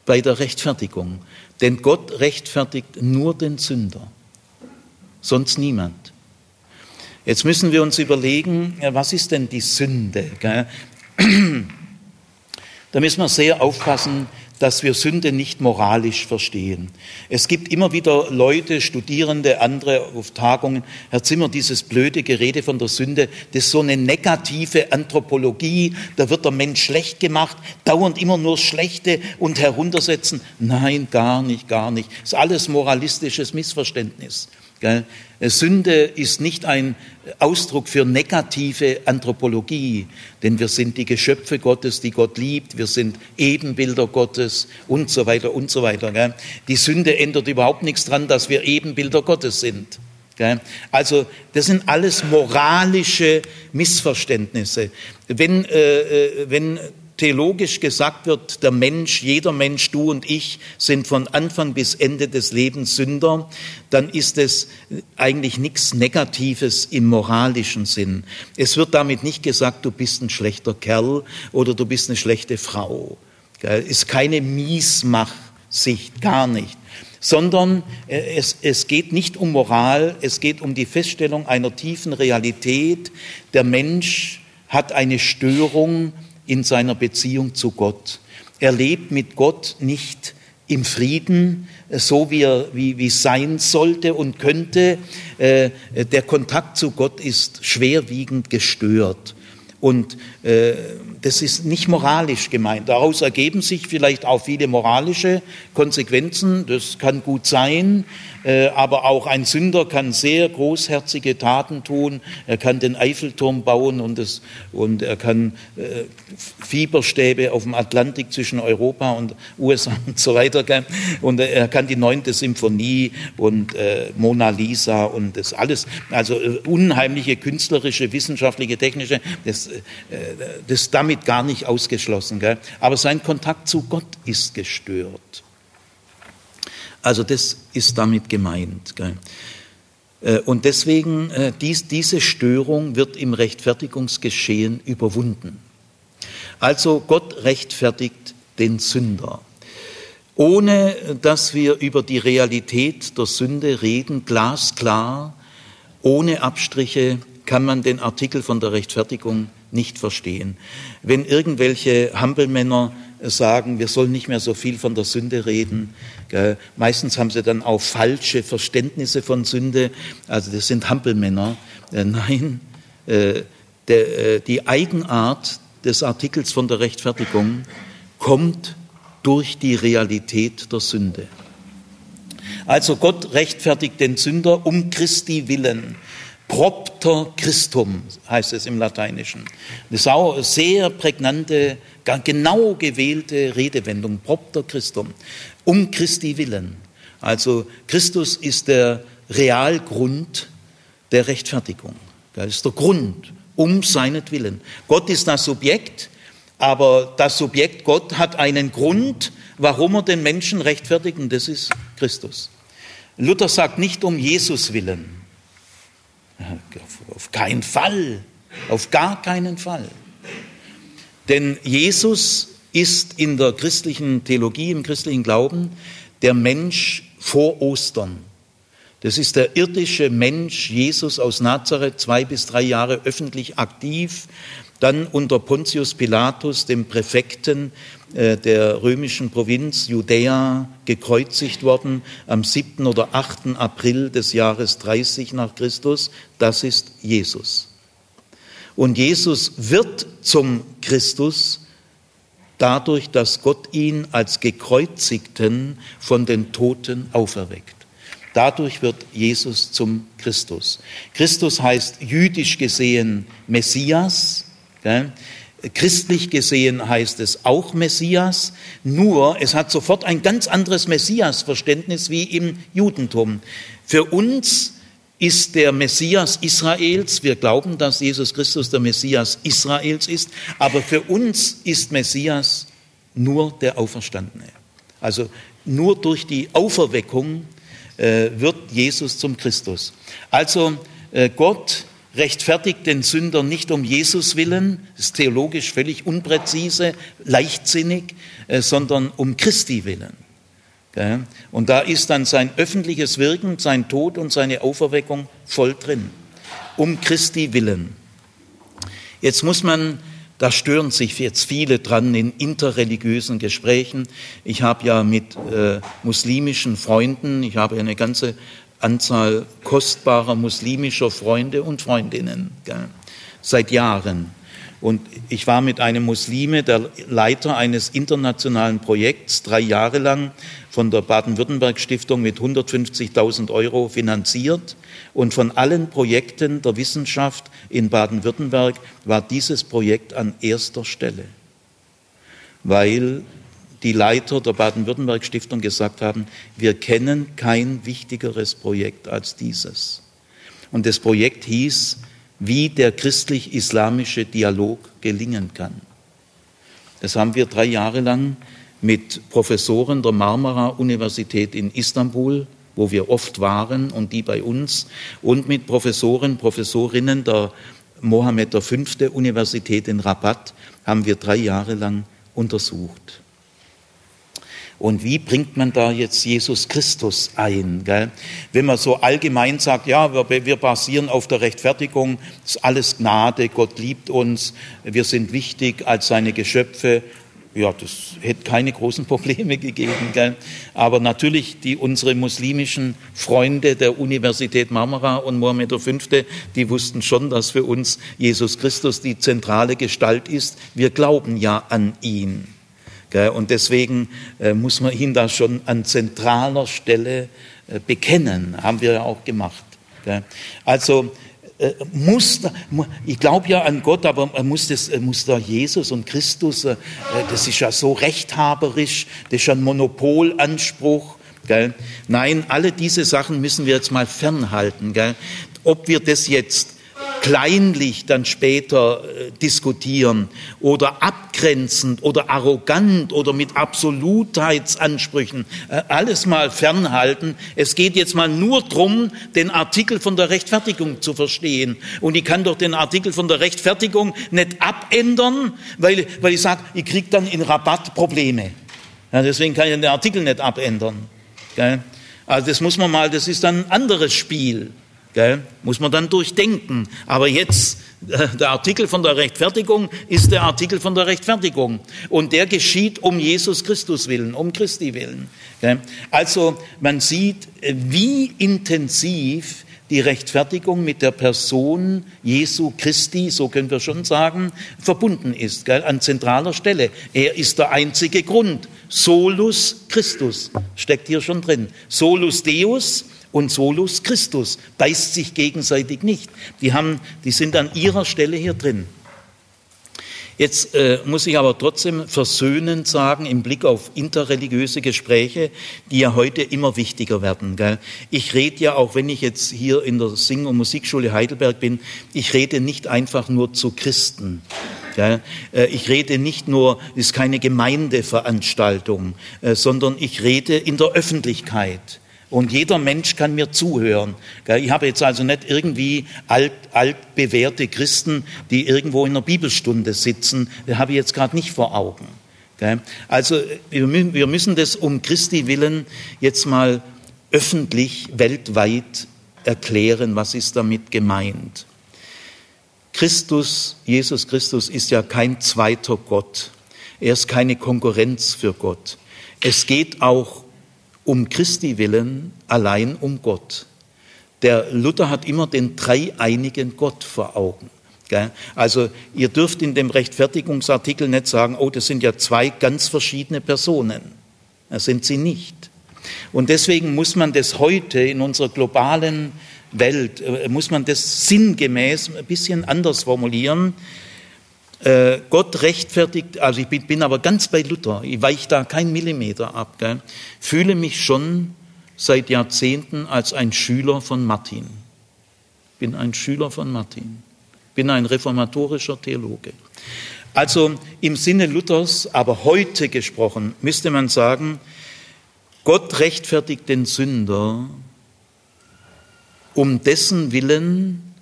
bei der Rechtfertigung. Denn Gott rechtfertigt nur den Sünder, sonst niemand. Jetzt müssen wir uns überlegen, was ist denn die Sünde? Da müssen wir sehr aufpassen, dass wir Sünde nicht moralisch verstehen. Es gibt immer wieder Leute, Studierende, andere auf Tagungen, Herr Zimmer, dieses blöde Gerede von der Sünde, das ist so eine negative Anthropologie, da wird der Mensch schlecht gemacht, dauernd immer nur Schlechte und heruntersetzen. Nein, gar nicht, gar nicht. Das ist alles moralistisches Missverständnis. Sünde ist nicht ein Ausdruck für negative Anthropologie, denn wir sind die Geschöpfe Gottes, die Gott liebt, wir sind Ebenbilder Gottes und so weiter und so weiter. Die Sünde ändert überhaupt nichts daran, dass wir Ebenbilder Gottes sind. Also das sind alles moralische Missverständnisse. Wenn, äh, äh wenn theologisch gesagt wird, der Mensch, jeder Mensch, du und ich sind von Anfang bis Ende des Lebens Sünder, dann ist es eigentlich nichts Negatives im moralischen Sinn. Es wird damit nicht gesagt, du bist ein schlechter Kerl oder du bist eine schlechte Frau. Ist keine Miesmachsicht, gar nicht sondern äh, es, es geht nicht um Moral, es geht um die Feststellung einer tiefen Realität. Der Mensch hat eine Störung in seiner Beziehung zu Gott. Er lebt mit Gott nicht im Frieden, so wie er wie, wie sein sollte und könnte. Äh, der Kontakt zu Gott ist schwerwiegend gestört. Und äh, das ist nicht moralisch gemeint. Daraus ergeben sich vielleicht auch viele moralische Konsequenzen. Das kann gut sein. Äh, aber auch ein Sünder kann sehr großherzige Taten tun. Er kann den Eiffelturm bauen und, das, und er kann äh, Fieberstäbe auf dem Atlantik zwischen Europa und USA und so weiter. Und er kann die neunte Symphonie und äh, Mona Lisa und das alles. Also unheimliche künstlerische, wissenschaftliche, technische, das, das ist damit gar nicht ausgeschlossen. Aber sein Kontakt zu Gott ist gestört. Also das ist damit gemeint. Gell? Äh, und deswegen, äh, dies, diese Störung wird im Rechtfertigungsgeschehen überwunden. Also Gott rechtfertigt den Sünder. Ohne dass wir über die Realität der Sünde reden, glasklar, ohne Abstriche, kann man den Artikel von der Rechtfertigung nicht verstehen. Wenn irgendwelche Hampelmänner sagen, wir sollen nicht mehr so viel von der Sünde reden. Meistens haben sie dann auch falsche Verständnisse von Sünde. Also das sind Hampelmänner. Äh, nein, äh, äh, die Eigenart des Artikels von der Rechtfertigung kommt durch die Realität der Sünde. Also Gott rechtfertigt den Sünder um Christi willen. Propter Christum heißt es im Lateinischen. Eine sehr prägnante, genau gewählte Redewendung, Propter Christum, um Christi willen. Also Christus ist der Realgrund der Rechtfertigung. Das ist der Grund, um seinetwillen. Gott ist das Subjekt Aber das Subjekt Gott hat einen Grund, warum er den Menschen rechtfertigt, und das ist Christus. Luther sagt nicht um Jesus willen. Auf keinen Fall. Auf gar keinen Fall. Denn Jesus ist in der christlichen Theologie, im christlichen Glauben, der Mensch vor Ostern. Das ist der irdische Mensch, Jesus aus Nazareth, zwei bis drei Jahre öffentlich aktiv, dann unter Pontius Pilatus, dem Präfekten der römischen Provinz Judäa, gekreuzigt worden am 7. oder 8. April des Jahres 30 nach Christus. Das ist Jesus. Und Jesus wird zum Christus dadurch, dass Gott ihn als gekreuzigten von den Toten auferweckt. Dadurch wird Jesus zum Christus. Christus heißt jüdisch gesehen Messias. Gell? Christlich gesehen heißt es auch Messias, nur es hat sofort ein ganz anderes Messias-Verständnis wie im Judentum. Für uns ist der Messias Israels, wir glauben, dass Jesus Christus der Messias Israels ist, aber für uns ist Messias nur der Auferstandene. Also nur durch die Auferweckung äh, wird Jesus zum Christus. Also äh, Gott rechtfertigt den Sünder nicht um Jesus willen, ist theologisch völlig unpräzise, leichtsinnig, äh, sondern um Christi willen. Und da ist dann sein öffentliches Wirken, sein Tod und seine Auferweckung voll drin, um Christi willen. Jetzt muss man da stören sich jetzt viele dran in interreligiösen Gesprächen. Ich habe ja mit äh, muslimischen Freunden, ich habe eine ganze Anzahl kostbarer muslimischer Freunde und Freundinnen gell, seit Jahren. Und ich war mit einem Muslime, der Leiter eines internationalen Projekts, drei Jahre lang von der Baden-Württemberg-Stiftung mit 150.000 Euro finanziert. Und von allen Projekten der Wissenschaft in Baden-Württemberg war dieses Projekt an erster Stelle, weil die Leiter der Baden-Württemberg-Stiftung gesagt haben, wir kennen kein wichtigeres Projekt als dieses. Und das Projekt hieß, wie der christlich-islamische Dialog gelingen kann. Das haben wir drei Jahre lang mit Professoren der Marmara-Universität in Istanbul, wo wir oft waren und die bei uns, und mit Professoren, Professorinnen der Mohammed V. Universität in Rabat haben wir drei Jahre lang untersucht. Und wie bringt man da jetzt Jesus Christus ein? Gell? Wenn man so allgemein sagt, ja, wir, wir basieren auf der Rechtfertigung, ist alles Gnade, Gott liebt uns, wir sind wichtig als seine Geschöpfe, ja, das hätte keine großen Probleme gegeben. Gell? Aber natürlich die, unsere muslimischen Freunde der Universität Marmara und Mohammed V., die wussten schon, dass für uns Jesus Christus die zentrale Gestalt ist. Wir glauben ja an ihn. Und deswegen äh, muss man ihn da schon an zentraler Stelle äh, bekennen, haben wir ja auch gemacht. Also äh, muss, ich glaube ja an Gott, aber muss, das, muss da Jesus und Christus, das ist ja so rechthaberisch, das ist ja ein Monopolanspruch. Nein, alle diese Sachen müssen wir jetzt mal fernhalten. Ob wir das jetzt kleinlich dann später äh, diskutieren oder abgrenzend oder arrogant oder mit Absolutheitsansprüchen, äh, alles mal fernhalten. Es geht jetzt mal nur drum, den Artikel von der Rechtfertigung zu verstehen. Und ich kann doch den Artikel von der Rechtfertigung nicht abändern, weil, weil ich sage, ich kriege dann in Rabatt Probleme. Ja, deswegen kann ich den Artikel nicht abändern. Gell? Also das muss man mal, das ist dann ein anderes Spiel. Gell? Muss man dann durchdenken. Aber jetzt, äh, der Artikel von der Rechtfertigung ist der Artikel von der Rechtfertigung. Und der geschieht um Jesus Christus willen, um Christi willen. Gell? Also man sieht, äh, wie intensiv die Rechtfertigung mit der Person Jesu Christi, so können wir schon sagen, verbunden ist, gell? an zentraler Stelle. Er ist der einzige Grund. Solus Christus steckt hier schon drin. Solus Deus, und Solus Christus beißt sich gegenseitig nicht. Die, haben, die sind an ihrer Stelle hier drin. Jetzt äh, muss ich aber trotzdem versöhnend sagen, im Blick auf interreligiöse Gespräche, die ja heute immer wichtiger werden. Gell? Ich rede ja, auch wenn ich jetzt hier in der Sing- und Musikschule Heidelberg bin, ich rede nicht einfach nur zu Christen. Ich rede nicht nur, es ist keine Gemeindeveranstaltung, sondern ich rede in der Öffentlichkeit. Und jeder Mensch kann mir zuhören. Ich habe jetzt also nicht irgendwie alt, altbewährte Christen, die irgendwo in einer Bibelstunde sitzen. Das habe ich jetzt gerade nicht vor Augen. Also wir müssen das um Christi willen jetzt mal öffentlich, weltweit erklären, was ist damit gemeint. Christus, Jesus Christus ist ja kein zweiter Gott. Er ist keine Konkurrenz für Gott. Es geht auch um Christi willen allein um Gott. Der Luther hat immer den dreieinigen Gott vor Augen. Also ihr dürft in dem Rechtfertigungsartikel nicht sagen, oh, das sind ja zwei ganz verschiedene Personen. Das sind sie nicht. Und deswegen muss man das heute in unserer globalen Welt, äh, muss man das sinngemäß ein bisschen anders formulieren. Äh, Gott rechtfertigt, also ich bin, bin, aber ganz bei Luther, ich weiche da kein Millimeter ab, gell, fühle mich schon seit Jahrzehnten als ein Schüler von Martin. Bin ein Schüler von Martin, bin ein reformatorischer Theologe. Also im Sinne Luthers, aber heute gesprochen, müsste man sagen, Gott rechtfertigt den Sünder um dessen Willen,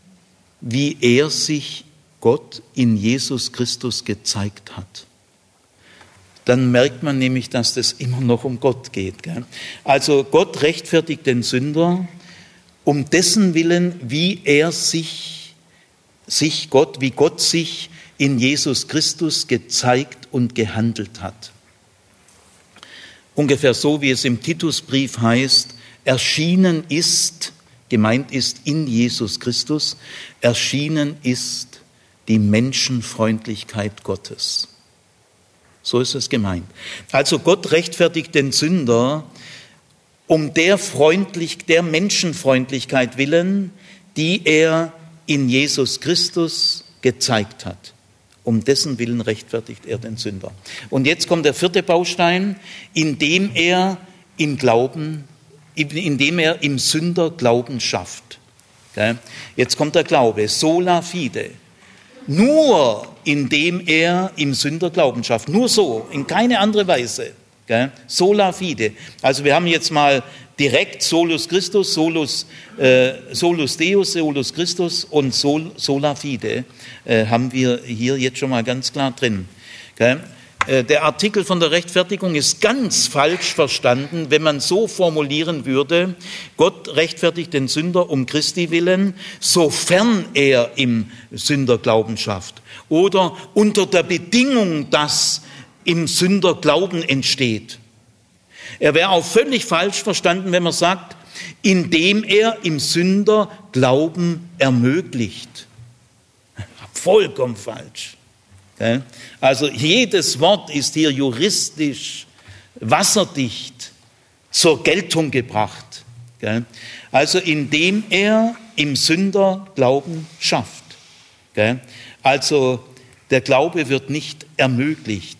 wie er sich Gott in Jesus Christus gezeigt hat. Dann merkt man nämlich, dass das immer noch um Gott geht. Gell? Also Gott rechtfertigt den Sünder um dessen Willen, wie er sich, sich Gott, wie Gott sich in Jesus Christus gezeigt und gehandelt hat. Ungefähr so, wie es im Titusbrief heißt, erschienen ist, gemeint ist in Jesus Christus, erschienen ist die Menschenfreundlichkeit Gottes. So ist es gemeint. Also Gott rechtfertigt den Sünder um der freundlich, der Menschenfreundlichkeit willen, die er in Jesus Christus gezeigt hat. Um dessen Willen rechtfertigt er den Sünder. Und jetzt kommt der vierte Baustein, indem er im Glauben, indem er im Sünder Glauben schafft. Jetzt kommt der Glaube, sola fide. Nur indem er im Sünder Glauben schafft. Nur so, in keine andere Weise. Gell? Sola fide. Also wir haben jetzt mal direkt Solus Christus, Solus, äh, Solus Deus, Solus Christus und Sol, Sola fide äh, haben wir hier jetzt schon mal ganz klar drin. Gell? Äh, der Artikel von der Rechtfertigung ist ganz falsch verstanden, wenn man so formulieren würde, Gott rechtfertigt den Sünder um Christi willen, sofern er im Sünderglauben schafft. Oder unter der Bedingung, dass im Sünderglauben entsteht. Er wäre auch völlig falsch verstanden, wenn man sagt, indem er im Sünderglauben ermöglicht. Vollkommen falsch. Also jedes Wort ist hier juristisch wasserdicht zur Geltung gebracht. Also indem er im Sünder Glauben schafft. Also der Glaube wird nicht ermöglicht.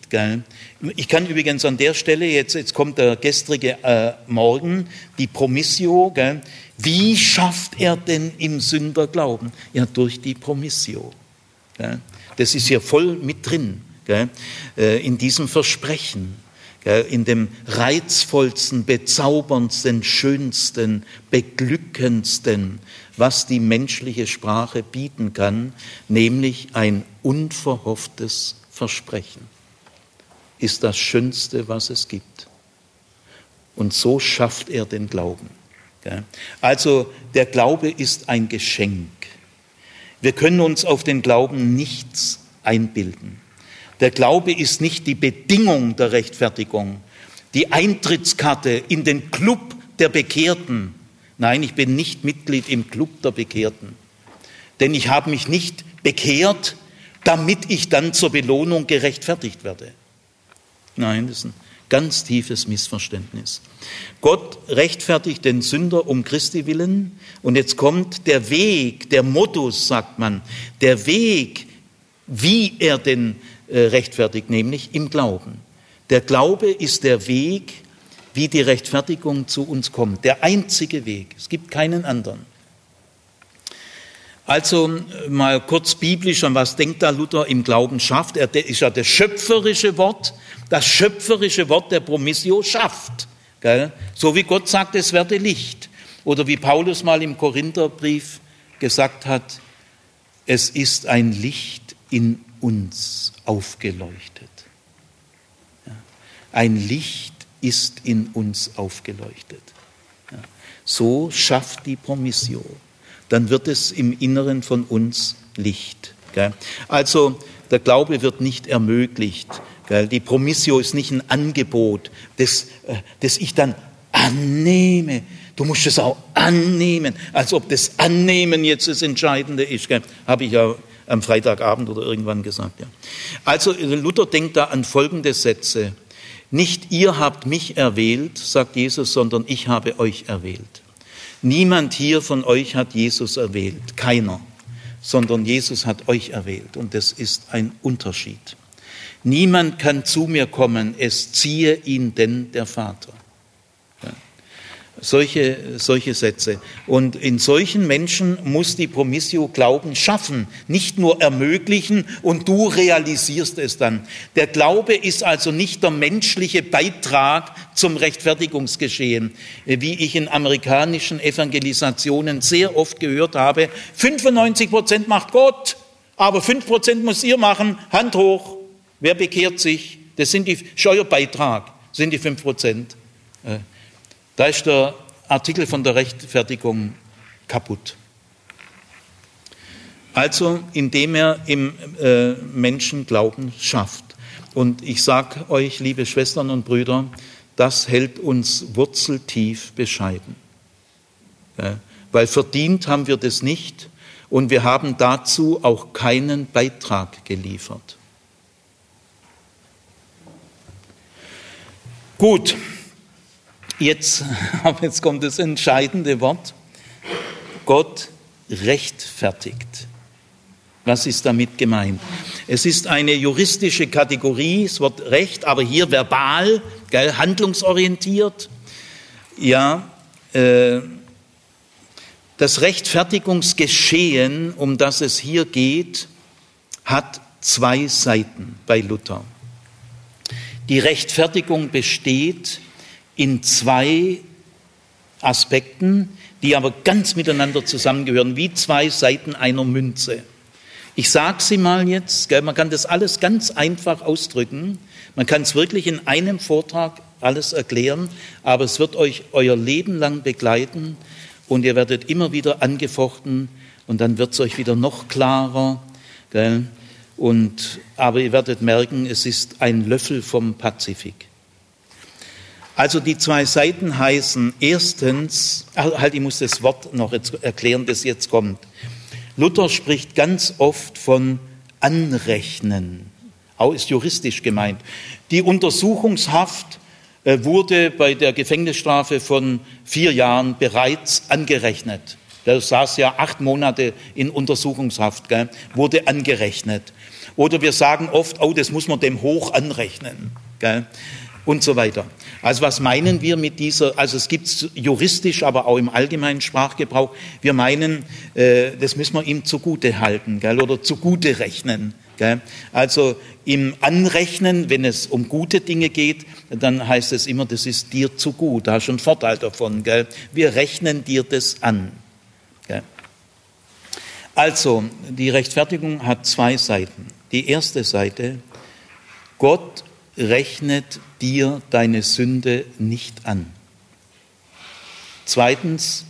Ich kann übrigens an der Stelle, jetzt, jetzt kommt der gestrige äh, Morgen, die Promissio. Wie schafft er denn im Sünder Glauben? Ja, durch die Promissio. Das ist hier voll mit drin, gell? Äh, in diesem Versprechen, gell? in dem reizvollsten, bezauberndsten, schönsten, beglückendsten, was die menschliche Sprache bieten kann, nämlich ein unverhofftes Versprechen. Ist das Schönste, was es gibt. Und so schafft er den Glauben. Also der Glaube ist ein Geschenk. Wir können uns auf den Glauben nichts einbilden. Der Glaube ist nicht die Bedingung der Rechtfertigung, die Eintrittskarte in den Club der Bekehrten. Nein, ich bin nicht Mitglied im Club der Bekehrten. Denn ich habe mich nicht bekehrt, damit ich dann zur Belohnung gerechtfertigt werde. Nein, das ist ein Ganz tiefes Missverständnis. Gott rechtfertigt den Sünder um Christi willen und jetzt kommt der Weg, der Modus, sagt man, der Weg, wie er den äh, rechtfertigt, nämlich im Glauben. Der Glaube ist der Weg, wie die Rechtfertigung zu uns kommt, der einzige Weg. Es gibt keinen anderen. Also mal kurz biblisch, an was denkt da Luther im Glauben schafft? Er ist ja das schöpferische Wort, das schöpferische Wort der Promissio schafft. Gell? So wie Gott sagt, es werde Licht. Oder wie Paulus mal im Korintherbrief gesagt hat, es ist ein Licht in uns aufgeleuchtet. Ein Licht ist in uns aufgeleuchtet. So schafft die Promissio dann wird es im Inneren von uns Licht. Also der Glaube wird nicht ermöglicht. Die Promissio ist nicht ein Angebot, das, äh, das ich dann annehme. Du musst es auch annehmen, als ob das Annehmen jetzt das Entscheidende ist. Habe ich ja am Freitagabend oder irgendwann gesagt. Ja. Also Luther denkt da an folgende Sätze. Nicht ihr habt mich erwählt, sagt Jesus, sondern ich habe euch erwählt. Niemand hier von euch hat Jesus erwählt, keiner, sondern Jesus hat euch erwählt und das ist ein Unterschied. Niemand kann zu mir kommen, es ziehe ihn denn der Vater. Solche, solche Sätze. Und in solchen Menschen muss die Promissio Glauben schaffen, nicht nur ermöglichen und du realisierst es dann. Der Glaube ist also nicht der menschliche Beitrag zum Rechtfertigungsgeschehen, wie ich in amerikanischen Evangelisationen sehr oft gehört habe. 95 Prozent macht Gott, aber 5 Prozent muss ihr machen. Hand hoch. Wer bekehrt sich? Das sind die Steuerbeitrag, sind die 5 Prozent. Da ist der Artikel von der Rechtfertigung kaputt. Also indem er im äh, Menschen Glauben schafft. Und ich sage euch, liebe Schwestern und Brüder, das hält uns wurzeltief bescheiden. Ja, weil verdient haben wir das nicht und wir haben dazu auch keinen Beitrag geliefert. Gut, Jetzt, jetzt kommt das entscheidende Wort. Gott rechtfertigt. Was ist damit gemeint? Es ist eine juristische Kategorie, es wird Recht, aber hier verbal, gell, handlungsorientiert. Ja, äh, das Rechtfertigungsgeschehen, um das es hier geht, hat zwei Seiten bei Luther. Die Rechtfertigung besteht in zwei Aspekten, die aber ganz miteinander zusammengehören, wie zwei Seiten einer Münze. Ich sage sie mal jetzt, man kann das alles ganz einfach ausdrücken, man kann es wirklich in einem Vortrag alles erklären, aber es wird euch euer Leben lang begleiten und ihr werdet immer wieder angefochten und dann wird es euch wieder noch klarer. Gell? Und, aber ihr werdet merken, es ist ein Löffel vom Pazifik. Also die zwei Seiten heißen erstens, halt, ich muss das Wort noch erklären, das jetzt kommt. Luther spricht ganz oft von Anrechnen, auch ist juristisch gemeint. Die Untersuchungshaft äh, wurde bei der Gefängnisstrafe von vier Jahren bereits angerechnet. Der saß ja acht Monate in Untersuchungshaft, gell, wurde angerechnet. Oder wir sagen oft, oh, das muss man dem hoch anrechnen. Gell und so weiter. Also was meinen wir mit dieser, also es gibt es juristisch, aber auch im allgemeinen Sprachgebrauch, wir meinen, äh, das müssen wir ihm zugute halten gell, oder zugute rechnen. Gell. Also im Anrechnen, wenn es um gute Dinge geht, dann heißt es immer, das ist dir zu gut, da hast du einen Vorteil davon. Gell. Wir rechnen dir das an. Gell. Also, die Rechtfertigung hat zwei Seiten. Die erste Seite, Gott rechnet dir deine Sünde nicht an. Zweitens,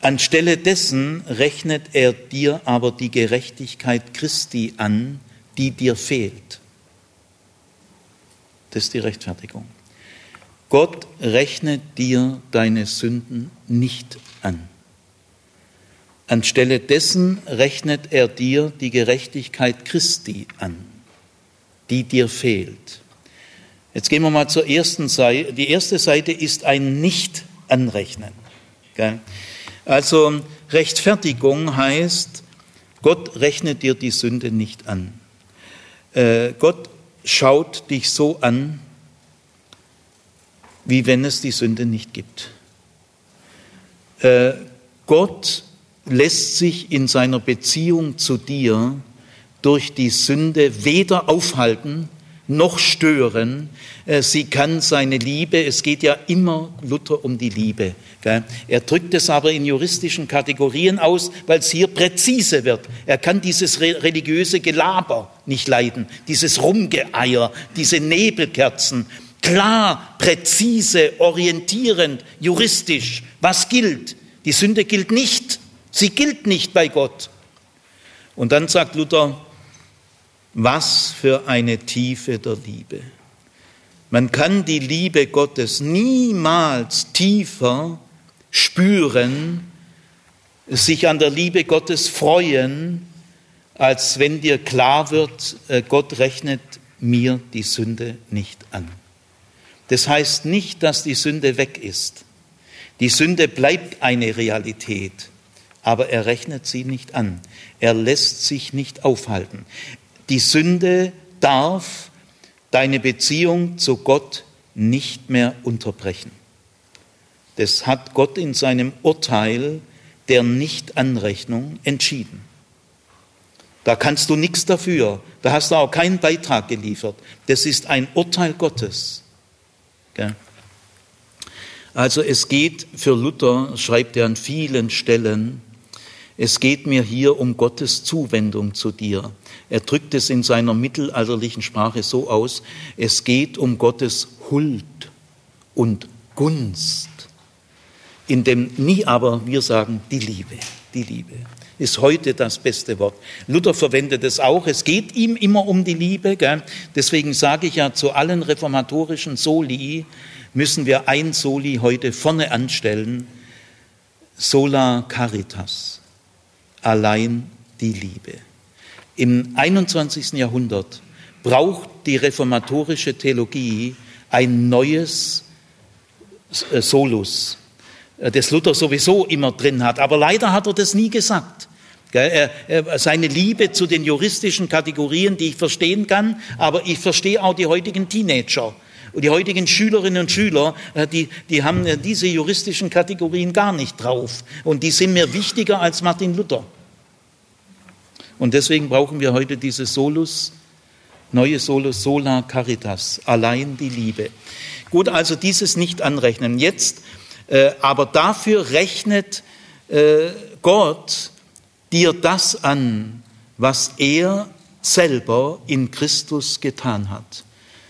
anstelle dessen rechnet er dir aber die Gerechtigkeit Christi an, die dir fehlt. Das ist die Rechtfertigung. Gott rechnet dir deine Sünden nicht an. Anstelle dessen rechnet er dir die Gerechtigkeit Christi an die dir fehlt. Jetzt gehen wir mal zur ersten Seite. Die erste Seite ist ein Nicht-Anrechnen. Also Rechtfertigung heißt, Gott rechnet dir die Sünde nicht an. Äh, Gott schaut dich so an, wie wenn es die Sünde nicht gibt. Äh, Gott lässt sich in seiner Beziehung zu dir durch die Sünde weder aufhalten noch stören. Äh, sie kann seine Liebe, es geht ja immer Luther um die Liebe. Er drückt es aber in juristischen Kategorien aus, weil es hier präzise wird. Er kann dieses religiöse Gelaber nicht leiden, dieses Rumgeeier, diese Nebelkerzen. Klar, präzise, orientierend, juristisch. Was gilt? Die Sünde gilt nicht. Sie gilt nicht bei Gott. Und dann sagt Luther, was für eine Tiefe der Liebe. Man kann die Liebe Gottes niemals tiefer spüren, sich an der Liebe Gottes freuen, als wenn dir klar wird, äh, Gott rechnet mir die Sünde nicht an. Das heißt nicht, dass die Sünde weg ist. Die Sünde bleibt eine Realität, aber er rechnet sie nicht an. Er lässt sich nicht aufhalten. Die Sünde darf deine Beziehung zu Gott nicht mehr unterbrechen. Das hat Gott in seinem Urteil der Nichtanrechnung entschieden. Da kannst du nichts dafür. Da hast du auch keinen Beitrag geliefert. Das ist ein Urteil Gottes. Also es geht für Luther, schreibt er an vielen Stellen, es geht mir hier um Gottes Zuwendung zu dir. Er drückt es in seiner mittelalterlichen Sprache so aus, es geht um Gottes Huld und Gunst in dem nie aber wir sagen die Liebe, die Liebe ist heute das beste Wort. Luther verwendet es auch. Es geht ihm immer um die Liebe. Gell? Deswegen sage ich ja zu allen reformatorischen Soli müssen wir ein Soli heute vorne anstellen. Sola Caritas. Allein die Liebe. Im 21. Jahrhundert braucht die reformatorische Theologie ein neues äh, Solus, äh, das Luther sowieso immer drin hat. Aber leider hat er das nie gesagt. Seine Liebe zu den juristischen Kategorien, die ich verstehen kann, aber ich verstehe auch die heutigen Teenager. Und die heutigen Schülerinnen und Schüler, äh, die, die haben diese juristischen Kategorien gar nicht drauf. Und die sind mir wichtiger als Martin Luther. Und deswegen brauchen wir heute diese Solus, neue Solus, sola caritas, allein die Liebe. Gut, also dieses nicht anrechnen. Jetzt äh, aber dafür rechnet äh, Gott dir das an, was er selber in Christus getan hat.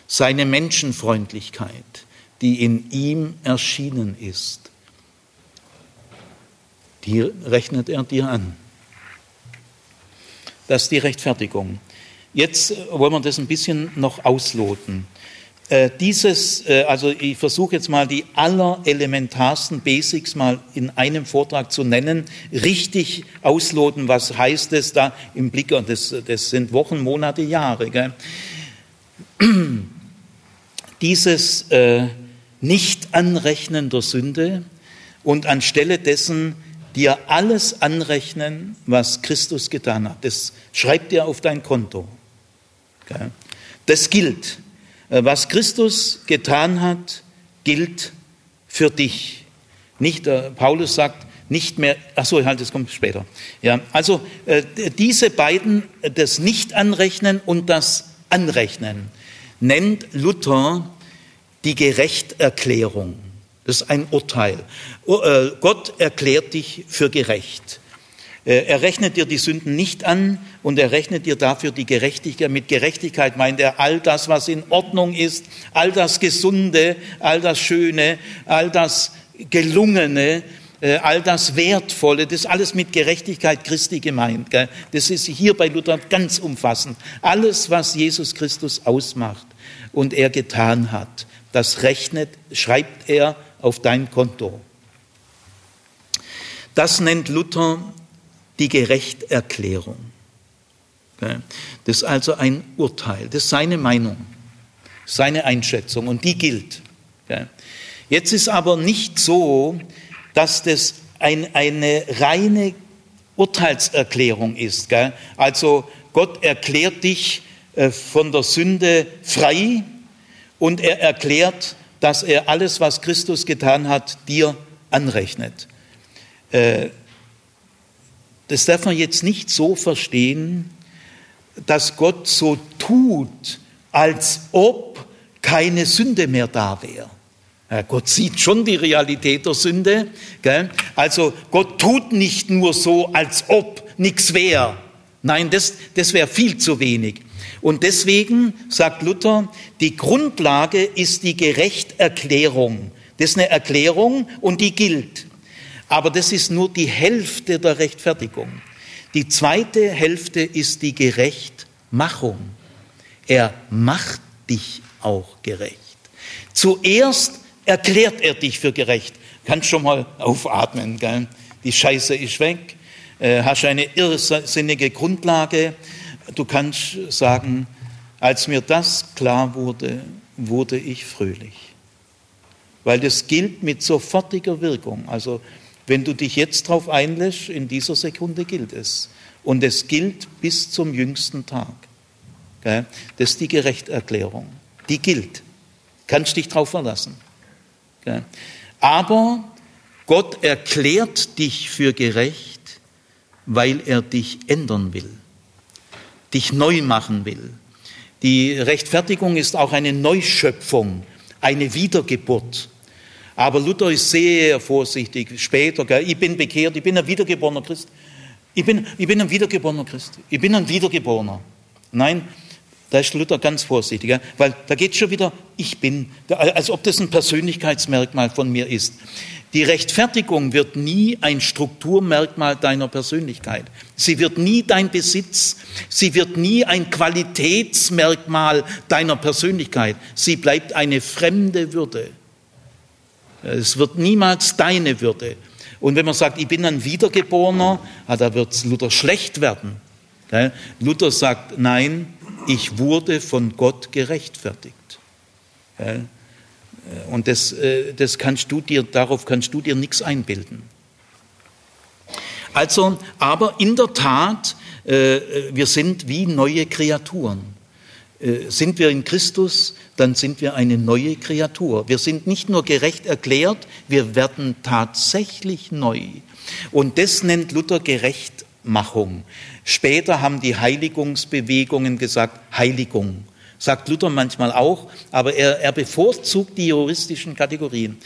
Seine Menschenfreundlichkeit, die in ihm erschienen ist, die rechnet er dir an. Das ist die Rechtfertigung. Jetzt wollen wir das ein bisschen noch ausloten. Äh, dieses, äh, also ich versuche jetzt mal die allerelementarsten Basics mal in einem Vortrag zu nennen, richtig ausloten, was heißt es da im Blick, das, das sind Wochen, Monate, Jahre. Gell? Dieses äh, Nicht-Anrechnen der Sünde und anstelle dessen dir alles anrechnen, was Christus getan hat. Das schreibt dir auf dein Konto. Das gilt. Äh, was Christus getan hat, gilt für dich. Nicht, äh, Paulus sagt, nicht mehr, ach so, halt, das kommt später. Ja, also äh, diese beiden, das Nicht-Anrechnen und das Anrechnen, nennt Luther die Gerechterklärung. Das ist ein Urteil. Gott erklärt dich für gerecht. Äh, er rechnet dir die Sünden nicht an und er rechnet dir dafür die Gerechtigkeit. Mit Gerechtigkeit meint er all das, was in Ordnung ist, all das Gesunde, all das Schöne, all das Gelungene, äh, all das Wertvolle, das ist alles mit Gerechtigkeit Christi gemeint. Das ist hier bei Luther ganz umfassend. Alles, was Jesus Christus ausmacht und er getan hat, das rechnet, schreibt er auf dein Konto. Das nennt Luther die Gerechterklärung. Das ist also ein Urteil, das ist seine Meinung, seine Einschätzung und die gilt. Jetzt ist aber nicht so, dass das ein, eine reine Urteilserklärung ist. Also Gott erklärt dich äh, von der Sünde frei und er erklärt, dass er alles, was Christus getan hat, dir anrechnet. Äh, das darf man jetzt nicht so verstehen, dass Gott so tut, als ob keine Sünde mehr da wäre. Ja, Gott sieht schon die Realität der Sünde. Gell? Also Gott tut nicht nur so, als ob nichts wäre. Nein, das, das wäre viel zu wenig. Und deswegen sagt Luther, die Grundlage ist die Gerechterklärung. Das ist eine Erklärung und die gilt. Aber das ist nur die Hälfte der Rechtfertigung. Die zweite Hälfte ist die Gerechtmachung. Er macht dich auch gerecht. Zuerst erklärt er dich für gerecht. Kannst schon mal aufatmen, gell? Die Scheiße ist weg, äh, hast eine irrsinnige Grundlage. Du kannst sagen, als mir das klar wurde, wurde ich fröhlich. Weil das gilt mit sofortiger Wirkung. Also wenn du dich jetzt darauf einlässt, in dieser Sekunde gilt es. Und es gilt bis zum jüngsten Tag. Das ist die Gerechterklärung. Die gilt. Kannst dich darauf verlassen. Aber Gott erklärt dich für gerecht, weil er dich ändern will, dich neu machen will. Die Rechtfertigung ist auch eine Neuschöpfung, eine Wiedergeburt. Aber Luther ist sehr vorsichtig später. Gell? Ich bin bekehrt, ich bin ein wiedergeborener Christ. Ich bin, ich bin ein wiedergeborener Christ. Ich bin ein Wiedergeborener. Nein, da ist Luther ganz vorsichtig, weil da geht schon wieder, ich bin, als ob das ein Persönlichkeitsmerkmal von mir ist. Die Rechtfertigung wird nie ein Strukturmerkmal deiner Persönlichkeit. Sie wird nie dein Besitz. Sie wird nie ein Qualitätsmerkmal deiner Persönlichkeit. Sie bleibt eine fremde Würde. Es wird niemals deine Würde. Und wenn man sagt, ich bin ein Wiedergeborener, da wird Luther schlecht werden. Luther sagt, nein, ich wurde von Gott gerechtfertigt. Und das, äh, das kannst du dir, darauf kannst du dir nichts einbilden. Also, aber in der Tat, äh, wir sind wie neue Kreaturen. Äh, sind wir in Christus, dann sind wir eine neue Kreatur. Wir sind nicht nur gerecht erklärt, wir werden tatsächlich neu. Und das nennt Luther Gerechtmachung. Später haben die Heiligungsbewegungen gesagt, Heiligung. Sagt Luther manchmal auch, aber er, er bevorzugt die juristischen Kategorien.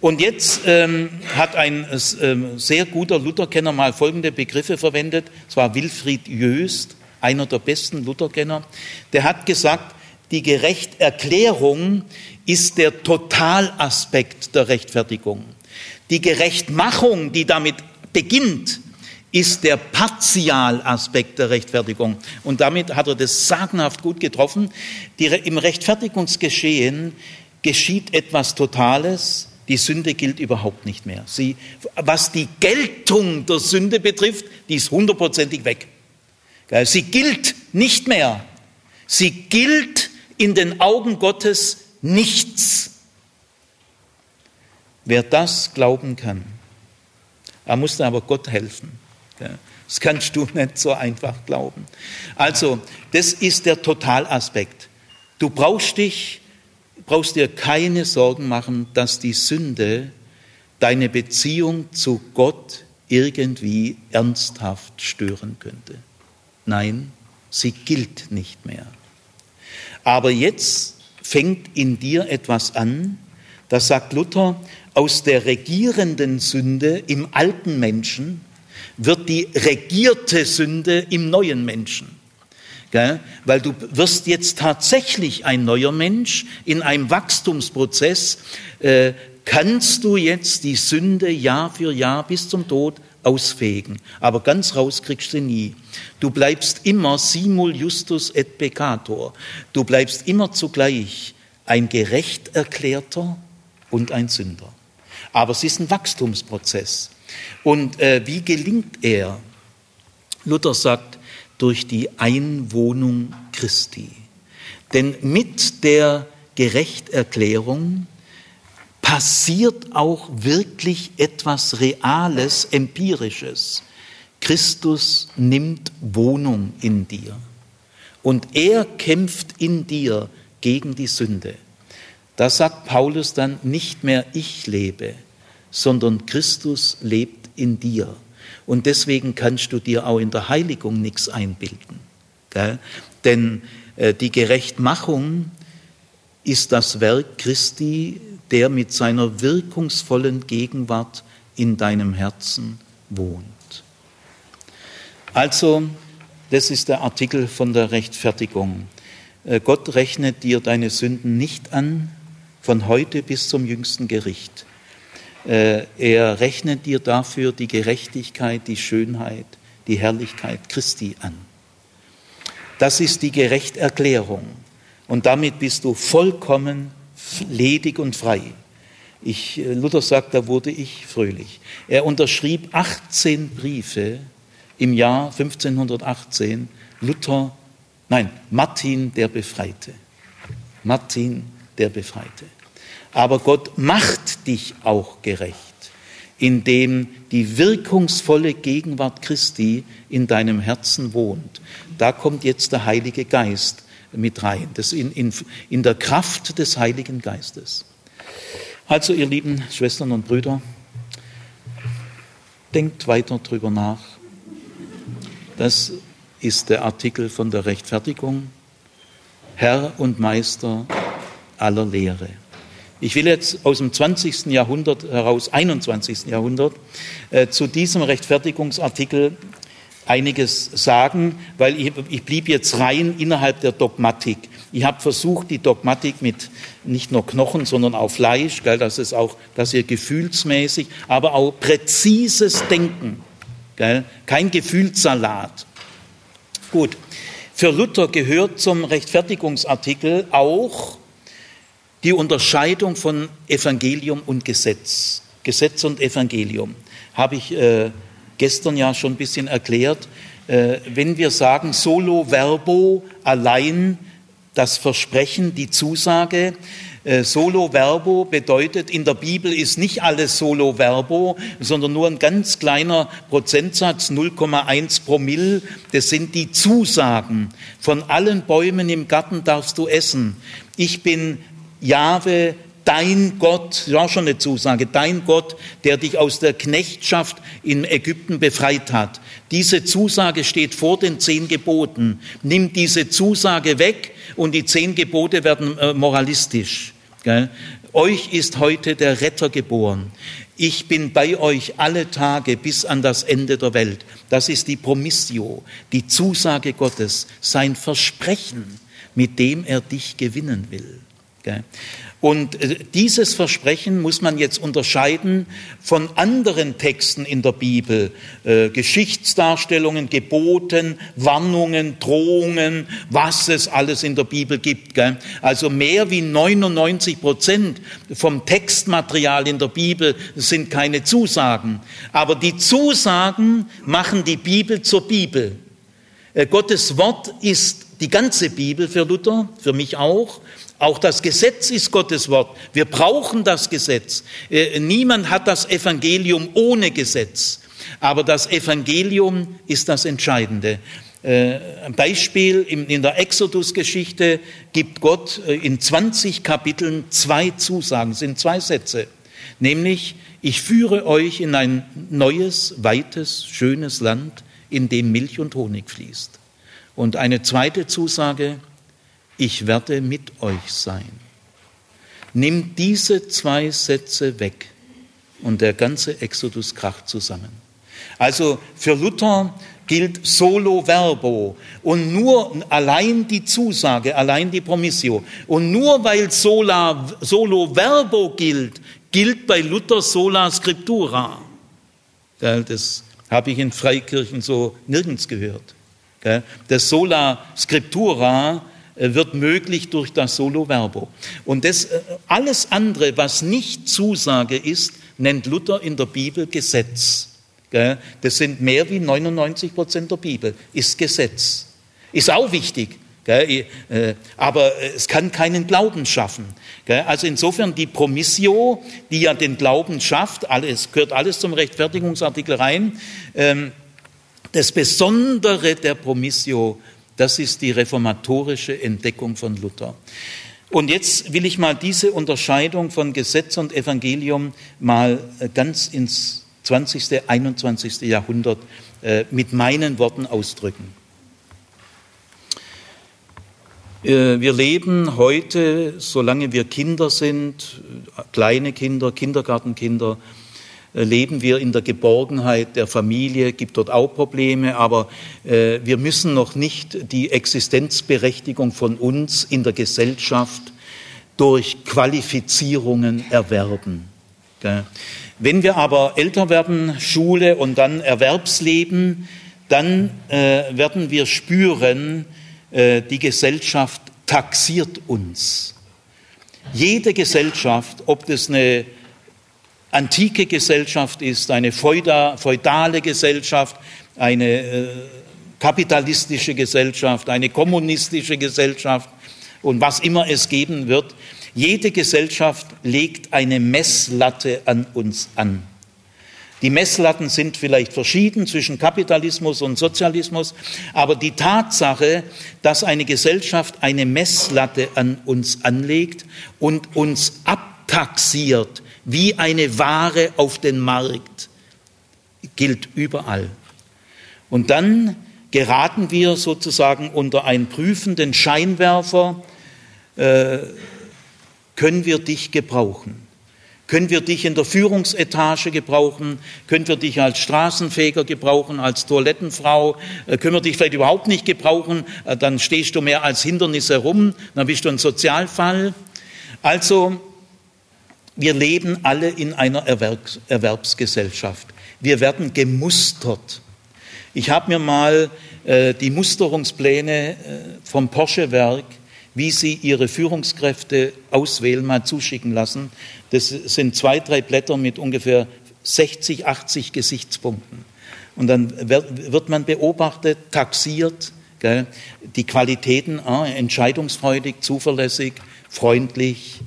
Und jetzt ähm, hat ein äh, sehr guter Lutherkenner mal folgende Begriffe verwendet, es war Wilfried Jöst, einer der besten Lutherkenner, der hat gesagt, die Gerechterklärung ist der Totalaspekt der Rechtfertigung. Die Gerechtmachung, die damit beginnt, ist der Partialaspekt der Rechtfertigung. Und damit hat er das sagenhaft gut getroffen. Die, Im Rechtfertigungsgeschehen geschieht etwas Totales. Die Sünde gilt überhaupt nicht mehr. Sie, was die Geltung der Sünde betrifft, die ist hundertprozentig weg. Sie gilt nicht mehr. Sie gilt in den Augen Gottes nichts. Wer das glauben kann, er muss aber Gott helfen. Das kannst du nicht so einfach glauben. Also, das ist der Totalaspekt. Du brauchst dich, brauchst dir keine Sorgen machen, dass die Sünde deine Beziehung zu Gott irgendwie ernsthaft stören könnte. Nein, sie gilt nicht mehr. Aber jetzt fängt in dir etwas an, das sagt Luther, aus der regierenden Sünde im alten Menschen wird die regierte Sünde im neuen Menschen. Gell? Weil du wirst jetzt tatsächlich ein neuer Mensch in einem Wachstumsprozess. Äh, kannst du jetzt die Sünde Jahr für Jahr bis zum Tod ausfegen. Aber ganz raus kriegst du nie. Du bleibst immer simul justus et peccator. Du bleibst immer zugleich ein gerecht erklärter und ein Sünder. Aber es ist ein Wachstumsprozess. Und äh, wie gelingt er? Luther sagt, durch die Einwohnung Christi. Denn mit der Gerechterklärung passiert auch wirklich etwas Reales, Empirisches. Christus nimmt Wohnung in dir. Und er kämpft in dir gegen die Sünde. Da sagt Paulus dann, nicht mehr ich lebe, sondern Christus lebt in dir. Und deswegen kannst du dir auch in der Heiligung nichts einbilden. Gell? Denn äh, die Gerechtmachung ist das Werk Christi, der mit seiner wirkungsvollen Gegenwart in deinem Herzen wohnt. Also, das ist der Artikel von der Rechtfertigung. Äh, Gott rechnet dir deine Sünden nicht an, von heute bis zum jüngsten Gericht. Äh, er rechnet dir dafür die Gerechtigkeit, die Schönheit, die Herrlichkeit Christi an. Das ist die Gerechterklärung. Und damit bist du vollkommen ledig und frei. Ich, äh, Luther sagt, da wurde ich fröhlich. Er unterschrieb 18 Briefe im Jahr 1518. Luther, nein, Martin der Befreite. Martin der Befreite. Aber Gott macht dich auch gerecht, indem die wirkungsvolle Gegenwart Christi in deinem Herzen wohnt. Da kommt jetzt der Heilige Geist mit rein, das in, in, in der Kraft des Heiligen Geistes. Also, ihr lieben Schwestern und Brüder, denkt weiter drüber nach. Das ist der Artikel von der Rechtfertigung. Herr und Meister aller Lehre. Ich will jetzt aus dem 20. Jahrhundert heraus, 21. Jahrhundert, äh, zu diesem Rechtfertigungsartikel einiges sagen, weil ich, ich blieb jetzt rein innerhalb der Dogmatik. Ich habe versucht, die Dogmatik mit nicht nur Knochen, sondern auch Fleisch, gell, dass es auch, dass ihr gefühlsmäßig, aber auch präzises Denken, gell, kein Gefühlssalat. Gut. Für Luther gehört zum Rechtfertigungsartikel auch die Unterscheidung von Evangelium und Gesetz. Gesetz und Evangelium habe ich äh, gestern ja schon ein bisschen erklärt. Äh, wenn wir sagen solo verbo, allein das Versprechen, die Zusage, äh, Solo Verbo bedeutet, in der Bibel ist nicht alles Solo Verbo, sondern nur ein ganz kleiner Prozentsatz, 0,1 Promille. Das sind die Zusagen. Von allen Bäumen im Garten darfst du essen. Ich bin Jahwe, dein Gott, das war schon eine Zusage, dein Gott, der dich aus der Knechtschaft in Ägypten befreit hat. Diese Zusage steht vor den zehn Geboten. Nimm diese Zusage weg und die zehn Gebote werden äh, moralistisch. Euch ist heute der Retter geboren. Ich bin bei euch alle Tage bis an das Ende der Welt. Das ist die Promissio, die Zusage Gottes, sein Versprechen, mit dem er dich gewinnen will. Und äh, dieses Versprechen muss man jetzt unterscheiden von anderen Texten in der Bibel, äh, Geschichtsdarstellungen, Geboten, Warnungen, Drohungen, was es alles in der Bibel gibt. Also mehr wie 99 Prozent vom Textmaterial in der Bibel sind keine Zusagen. Aber die Zusagen machen die Bibel zur Bibel. Äh, Gottes Wort ist die ganze Bibel für Luther, für mich auch. Auch das Gesetz ist Gottes Wort. Wir brauchen das Gesetz. Äh, niemand hat das Evangelium ohne Gesetz. Aber das Evangelium ist das Entscheidende. Äh, ein Beispiel in der Exodus-Geschichte gibt Gott äh, in 20 Kapiteln zwei Zusagen, sind zwei Sätze. Nämlich, ich führe euch in ein neues, weites, schönes Land, in dem Milch und Honig fließt. Und eine zweite Zusage, ich werde mit euch sein. Nimm diese zwei Sätze weg und der ganze Exodus kracht zusammen. Also für Luther gilt solo verbo und nur allein die Zusage, allein die Promissio. Und nur weil sola, solo verbo gilt, gilt bei Luther sola scriptura. Das habe ich in Freikirchen so nirgends gehört. Das sola scriptura wird möglich durch das Solo Verbo. Und das, äh, alles andere, was nicht Zusage ist, nennt Luther in der Bibel Gesetz. Das sind mehr wie 99 Prozent der Bibel, ist Gesetz. Ist auch wichtig, äh, aber es kann keinen Glauben schaffen. Also insofern die Promissio, die ja den Glauben schafft, alles, gehört alles zum Rechtfertigungsartikel rein. Ähm, das Besondere der Promissio das ist die reformatorische Entdeckung von Luther. Und jetzt will ich mal diese Unterscheidung von Gesetz und Evangelium mal äh, ganz ins 20., 21. Jahrhundert äh, mit meinen Worten ausdrücken. Äh, wir leben heute, solange wir Kinder sind, kleine Kinder, Kindergartenkinder, leben wir in der Geborgenheit der Familie, gibt dort auch Probleme, aber äh, wir müssen noch nicht die Existenzberechtigung von uns in der Gesellschaft durch Qualifizierungen erwerben. Wenn wir aber älter werden, Schule und dann Erwerbsleben, dann werden wir spüren, die Gesellschaft taxiert uns. Jede Gesellschaft, ob das eine antike Gesellschaft ist, eine feudale Gesellschaft, eine äh, kapitalistische Gesellschaft, eine kommunistische Gesellschaft und was immer es geben wird. Jede Gesellschaft legt eine Messlatte an uns an. Die Messlatten sind vielleicht verschieden zwischen Kapitalismus und Sozialismus, aber die Tatsache, dass eine Gesellschaft eine Messlatte an uns anlegt und uns abtaxiert, wie eine Ware auf den Markt, gilt überall. Und dann geraten wir sozusagen unter einen prüfenden Scheinwerfer, äh, können wir dich gebrauchen? Können wir dich in der Führungsetage gebrauchen? Können wir dich als Straßenfeger gebrauchen, als Toilettenfrau? Äh, können wir dich vielleicht überhaupt nicht gebrauchen? Äh, dann stehst du mehr als Hindernis herum, dann bist du ein Sozialfall. Also wir leben alle in einer Erwerbs Erwerbsgesellschaft. Wir werden gemustert. Ich habe mir mal äh, die Musterungspläne äh, vom Porsche-Werk, wie sie ihre Führungskräfte auswählen, mal zuschicken lassen. Das sind zwei, drei Blätter mit ungefähr 60, 80 Gesichtspunkten. Und dann wird man beobachtet, taxiert, gell, die Qualitäten, ah, entscheidungsfreudig, zuverlässig, freundlich,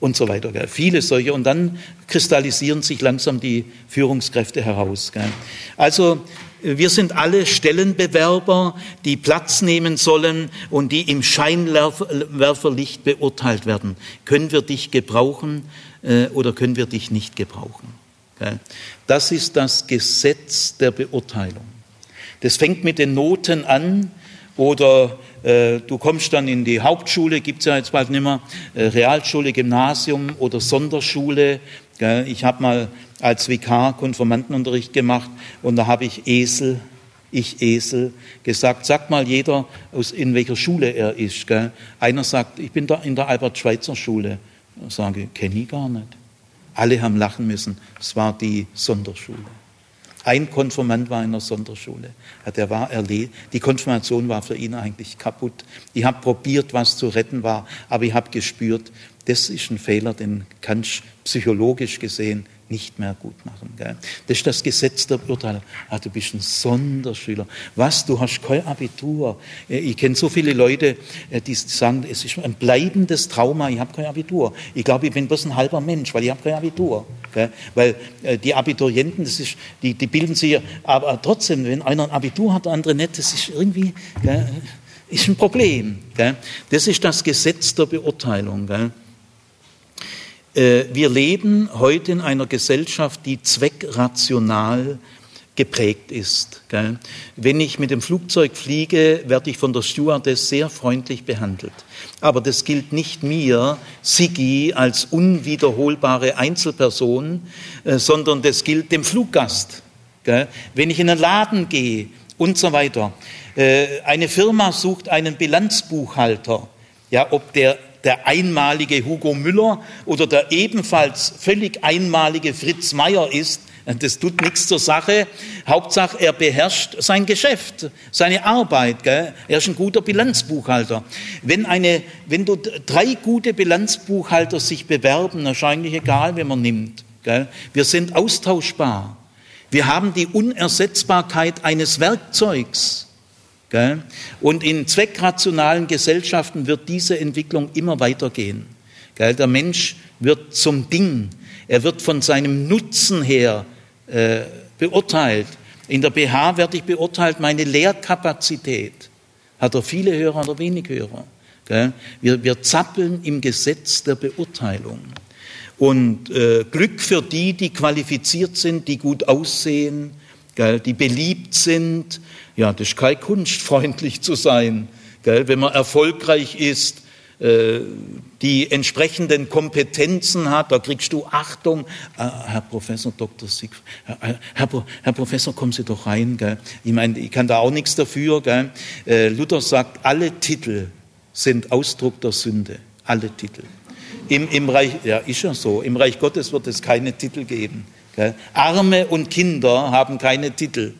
und so weiter. Gell. Viele solche. Und dann kristallisieren sich langsam die Führungskräfte heraus. Gell. Also wir sind alle Stellenbewerber, die Platz nehmen sollen und die im Scheinwerferlicht beurteilt werden. Können wir dich gebrauchen äh, oder können wir dich nicht gebrauchen? Gell. Das ist das Gesetz der Beurteilung. Das fängt mit den Noten an oder du kommst dann in die Hauptschule, gibt es ja jetzt bald nicht mehr, äh, Realschule, Gymnasium oder Sonderschule. Ich habe mal als Vikar Konformantenunterricht gemacht und da habe ich Esel, ich Esel, gesagt, sag mal jeder, aus, in welcher Schule er ist. Einer sagt, ich bin da in der Albert-Schweitzer-Schule. Ich sage, kenne ich gar nicht. Alle haben lachen müssen. Es war die Sonderschule. Ein Konfirmand war in der Sonderschule. Der war erledigt. Die Konfirmation war für ihn eigentlich kaputt. Ich habe probiert, was zu retten war, aber ich habe gespürt, das ist ein Fehler, den kannst psychologisch gesehen nicht mehr gut machen. Gell? Das ist das Gesetz der Beurteilung. Ah, du bist ein Sonderschüler. Was, du hast kein Abitur. Äh, ich kenne so viele Leute, äh, die sagen, es ist ein bleibendes Trauma, ich habe kein Abitur. Ich glaube, ich bin bloß ein halber Mensch, weil ich habe kein Abitur. Gell? Weil äh, die Abiturienten, das ist, die, die bilden sich, aber trotzdem, wenn einer ein Abitur hat, der andere nicht, das ist irgendwie... Gell? ist ein Problem. Das ist das Gesetz der Beurteilung. Gell? Äh, wir leben heute in einer Gesellschaft, die zweckrational geprägt ist. Wenn ich mit dem Flugzeug fliege, werde ich von der Stewardess sehr freundlich behandelt. Aber das gilt nicht mir, Sigi, als unwiederholbare Einzelperson, äh, sondern das gilt dem Fluggast. Wenn ich in einen Laden gehe und so weiter. Äh, eine Firma sucht einen Bilanzbuchhalter. Ja, ob der der einmalige Hugo Müller oder der ebenfalls völlig einmalige Fritz Meyer ist, das tut nichts zur Sache. Hauptsache, er beherrscht sein Geschäft, seine Arbeit. Gell? Er ist ein guter Bilanzbuchhalter. Wenn, eine, wenn du drei gute Bilanzbuchhalter sich bewerben, wahrscheinlich egal, wen man nimmt. Gell? Wir sind austauschbar. Wir haben die Unersetzbarkeit eines Werkzeugs. Und in zweckrationalen Gesellschaften wird diese Entwicklung immer weitergehen. Der Mensch wird zum Ding. Er wird von seinem Nutzen her äh, beurteilt. In der BH werde ich beurteilt, meine Lehrkapazität. Hat er viele Hörer oder wenig Hörer? Wir, wir zappeln im Gesetz der Beurteilung. Und äh, Glück für die, die qualifiziert sind, die gut aussehen, gell, die beliebt sind. Ja, das ist keine Kunst, freundlich zu sein. Gell, wenn man erfolgreich ist, äh, die entsprechenden Kompetenzen hat, da kriegst du Achtung. Äh, Herr Professor Dr. Siegfried, Herr, Herr, Herr, Professor, kommen Sie doch rein. Gell? Ich meine, ich kann da auch nichts dafür. Gell? Äh, Luther sagt, alle Titel sind Ausdruck der Sünde. Alle Titel. Im, Im Reich, ja, ist ja so. Im Reich Gottes wird es keine Titel geben. Gell? Arme und Kinder haben keine Titel.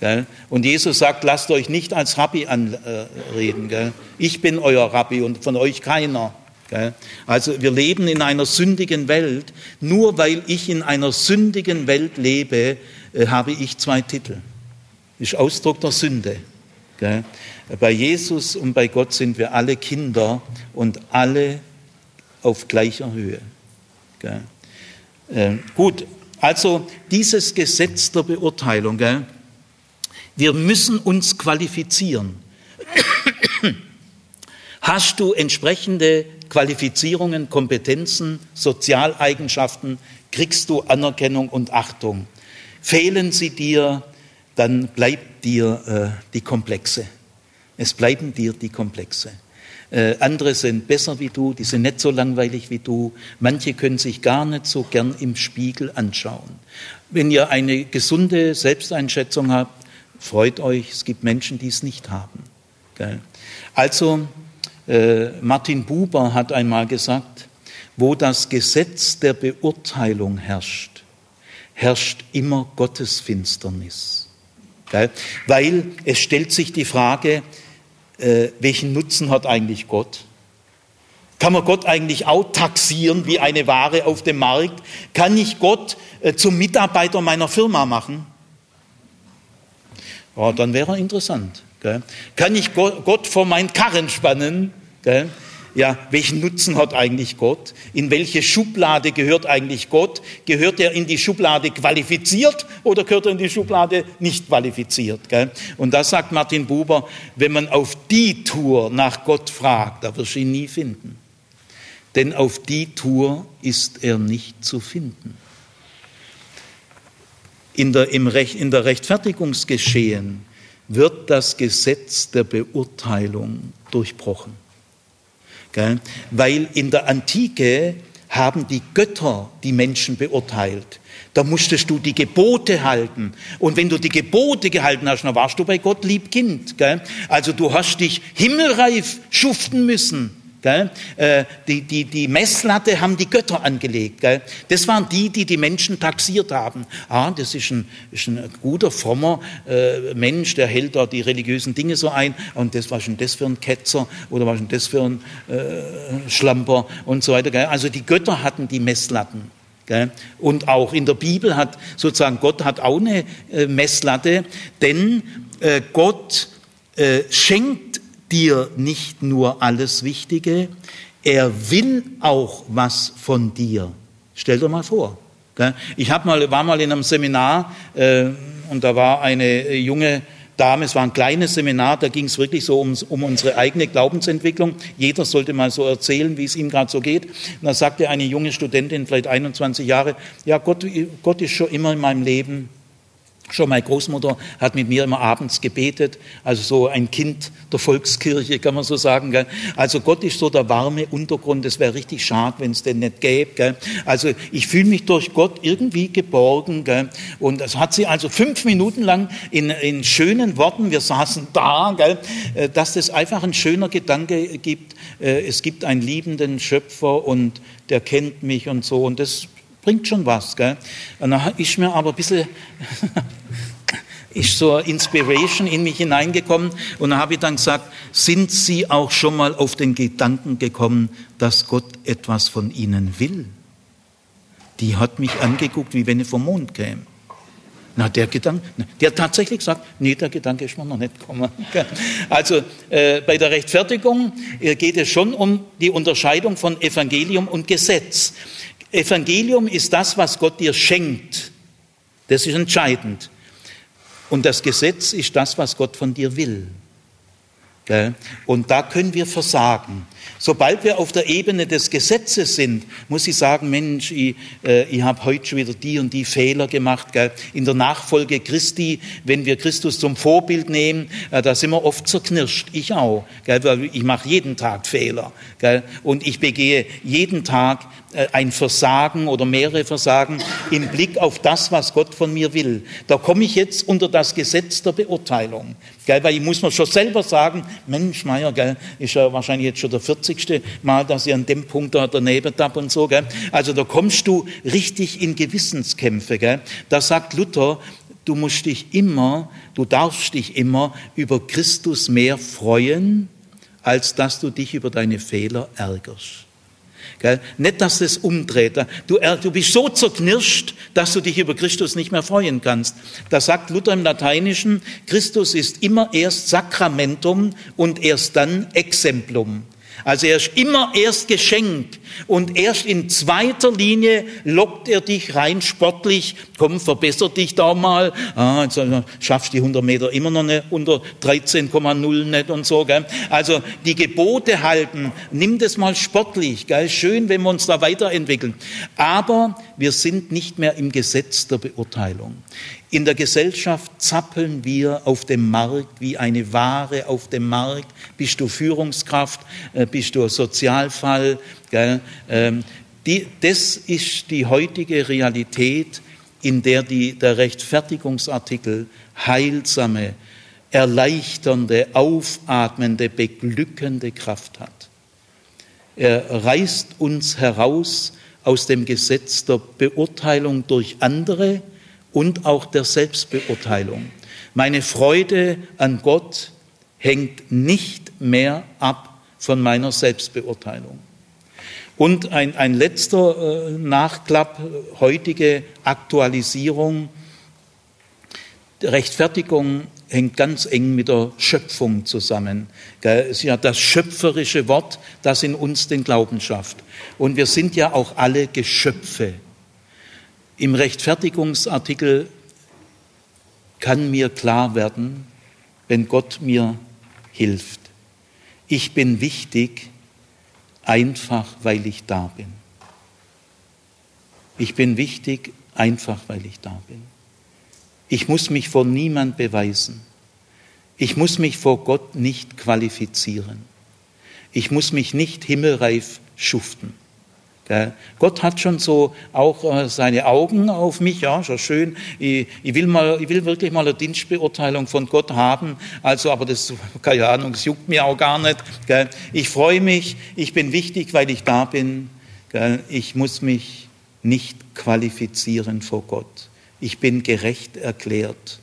Gell? Und Jesus sagt, lasst euch nicht als Rabbi anreden. Gell? Ich bin euer Rabbi und von euch keiner. Gell? Also wir leben in einer sündigen Welt. Nur weil ich in einer sündigen Welt lebe, äh, habe ich zwei Titel. Ist Ausdruck der Sünde. Gell? Bei Jesus und bei Gott sind wir alle Kinder und alle auf gleicher Höhe. Äh, gut, also dieses Gesetz der Beurteilung, gell? Wir müssen uns qualifizieren. Hast du entsprechende Qualifizierungen, Kompetenzen, Sozialeigenschaften, kriegst du Anerkennung und Achtung. Fehlen sie dir, dann bleibt dir äh, die Komplexe. Es bleiben dir die Komplexe. Äh, andere sind besser wie du, die sind nicht so langweilig wie du. Manche können sich gar nicht so gern im Spiegel anschauen. Wenn ihr eine gesunde Selbsteinschätzung habt, Freut euch, es gibt Menschen, die es nicht haben. Also, äh, Martin Buber hat einmal gesagt, wo das Gesetz der Beurteilung herrscht, herrscht immer Gottes Finsternis. Weil es stellt sich die Frage, äh, welchen Nutzen hat eigentlich Gott? Kann man Gott eigentlich auch taxieren wie eine Ware auf dem Markt? Kann ich Gott äh, zum Mitarbeiter meiner Firma machen? Oh, dann wäre er interessant. Gell? Kann ich Gott vor meinen Karren spannen? Gell? Ja, welchen Nutzen hat eigentlich Gott? In welche Schublade gehört eigentlich Gott? Gehört er in die Schublade qualifiziert oder gehört er in die Schublade nicht qualifiziert? Gell? Und da sagt Martin Buber, wenn man auf die Tour nach Gott fragt, da wirst du ihn nie finden. Denn auf die Tour ist er nicht zu finden in der, im Recht, in der Rechtfertigungsgeschehen wird das Gesetz der Beurteilung durchbrochen. Gell? Weil in der Antike haben die Götter die Menschen beurteilt. Da musstest du die Gebote halten. Und wenn du die Gebote gehalten hast, dann warst du bei Gott lieb Kind. Gell? Also du hast dich himmelreif schuften müssen. Äh, die, die, die Messlatte haben die Götter angelegt. Gell? Das waren die, die die Menschen taxiert haben. Ah, das ist ein, ist ein guter, frommer äh, Mensch, der hält da die religiösen Dinge so ein. Und das war schon das für ein Ketzer oder was schon das für ein äh, Schlamper und so weiter. Gell? Also die Götter hatten die Messlatten. Gell? Und auch in der Bibel hat sozusagen Gott hat auch eine äh, Messlatte, denn äh, Gott äh, schenkt dir nicht nur alles Wichtige, er will auch was von dir. Stell dir mal vor. Ich hab mal, war mal in einem Seminar äh, und da war eine junge Dame, es war ein kleines Seminar, da ging es wirklich so um, um, unsere eigene Glaubensentwicklung. Jeder sollte mal so erzählen, wie es ihm gerade so geht. Und da sagte eine junge Studentin, vielleicht 21 Jahre, ja, Gott, Gott ist schon immer in meinem Leben Schon meine Großmutter hat mit mir immer abends gebetet, also so ein Kind der Volkskirche, kann man so sagen. Gell? Also Gott ist so der warme Untergrund, es wäre richtig schade, wenn es den nicht gäbe. Gell? Also ich fühle mich durch Gott irgendwie geborgen. Gell? Und das hat sie also fünf Minuten lang in, in schönen Worten, wir saßen da, gell? Äh, dass das einfach ein schöner Gedanke gibt. Äh, es gibt einen liebenden Schöpfer und der kennt mich und so. Und das bringt schon was. Gell? Und dann ist mir aber ein bisschen ist so eine Inspiration in mich hineingekommen und dann habe ich dann gesagt, sind Sie auch schon mal auf den Gedanken gekommen, dass Gott etwas von Ihnen will? Die hat mich angeguckt, wie wenn ich vom Mond käme. Na, der Gedanke, der tatsächlich gesagt, nee, der Gedanke ist mir noch nicht gekommen. Also äh, bei der Rechtfertigung äh, geht es schon um die Unterscheidung von Evangelium und Gesetz. Evangelium ist das, was Gott dir schenkt. Das ist entscheidend. Und das Gesetz ist das, was Gott von dir will. Und da können wir versagen. Sobald wir auf der Ebene des Gesetzes sind, muss ich sagen, Mensch, ich, äh, ich habe heute schon wieder die und die Fehler gemacht. Gell? In der Nachfolge Christi, wenn wir Christus zum Vorbild nehmen, äh, da sind wir oft zerknirscht. Ich auch. Gell? Weil ich mache jeden Tag Fehler. Gell? Und ich begehe jeden Tag äh, ein Versagen oder mehrere Versagen im Blick auf das, was Gott von mir will. Da komme ich jetzt unter das Gesetz der Beurteilung. Gell? Weil ich muss mir schon selber sagen, Mensch, Meier, gell, ist ja wahrscheinlich jetzt schon der 40. Mal, dass ich an dem Punkt da daneben tapp und so. Gell? Also da kommst du richtig in Gewissenskämpfe. Gell? Da sagt Luther, du musst dich immer, du darfst dich immer über Christus mehr freuen, als dass du dich über deine Fehler ärgerst. Gell? Nicht, dass es umdreht. Du, du bist so zerknirscht, dass du dich über Christus nicht mehr freuen kannst. Da sagt Luther im Lateinischen, Christus ist immer erst Sakramentum und erst dann Exemplum. Also er ist immer erst geschenkt und erst in zweiter Linie lockt er dich rein sportlich. Komm, verbessert dich da mal. Ah, jetzt schaffst die 100 Meter immer noch nicht unter 13,0 nicht und so. Gell? Also die Gebote halten, nimm das mal sportlich. Gell? Schön, wenn wir uns da weiterentwickeln. Aber wir sind nicht mehr im Gesetz der Beurteilung. In der Gesellschaft zappeln wir auf dem Markt wie eine Ware auf dem Markt. Bist du Führungskraft? Äh, bist du Sozialfall? Ähm, das ist die heutige Realität, in der die, der Rechtfertigungsartikel heilsame, erleichternde, aufatmende, beglückende Kraft hat. Er reißt uns heraus aus dem Gesetz der Beurteilung durch andere, und auch der Selbstbeurteilung. Meine Freude an Gott hängt nicht mehr ab von meiner Selbstbeurteilung. Und ein, ein letzter äh, Nachklapp, heutige Aktualisierung. Rechtfertigung hängt ganz eng mit der Schöpfung zusammen. Es ist ja das schöpferische Wort, das in uns den Glauben schafft. Und wir sind ja auch alle Geschöpfe. Im Rechtfertigungsartikel kann mir klar werden, wenn Gott mir hilft. Ich bin wichtig, einfach weil ich da bin. Ich bin wichtig, einfach weil ich da bin. Ich muss mich vor niemand beweisen. Ich muss mich vor Gott nicht qualifizieren. Ich muss mich nicht himmelreif schuften. Gott hat schon so auch äh, seine Augen auf mich, ja, schon schön. Ich, ich, will mal, ich will wirklich mal eine Dienstbeurteilung von Gott haben. Also, aber das, keine Ahnung, das juckt mir auch gar nicht. Ich freue mich, ich bin wichtig, weil ich da bin. Ich muss mich nicht qualifizieren vor Gott. Ich bin gerecht erklärt.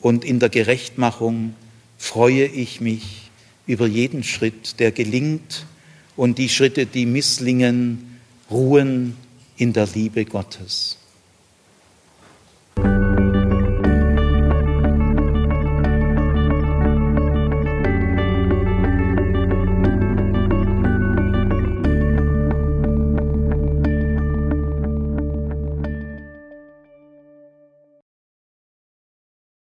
Und in der Gerechtmachung freue ich mich über jeden Schritt, der gelingt und die Schritte, die misslingen, ruhen in der Liebe Gottes.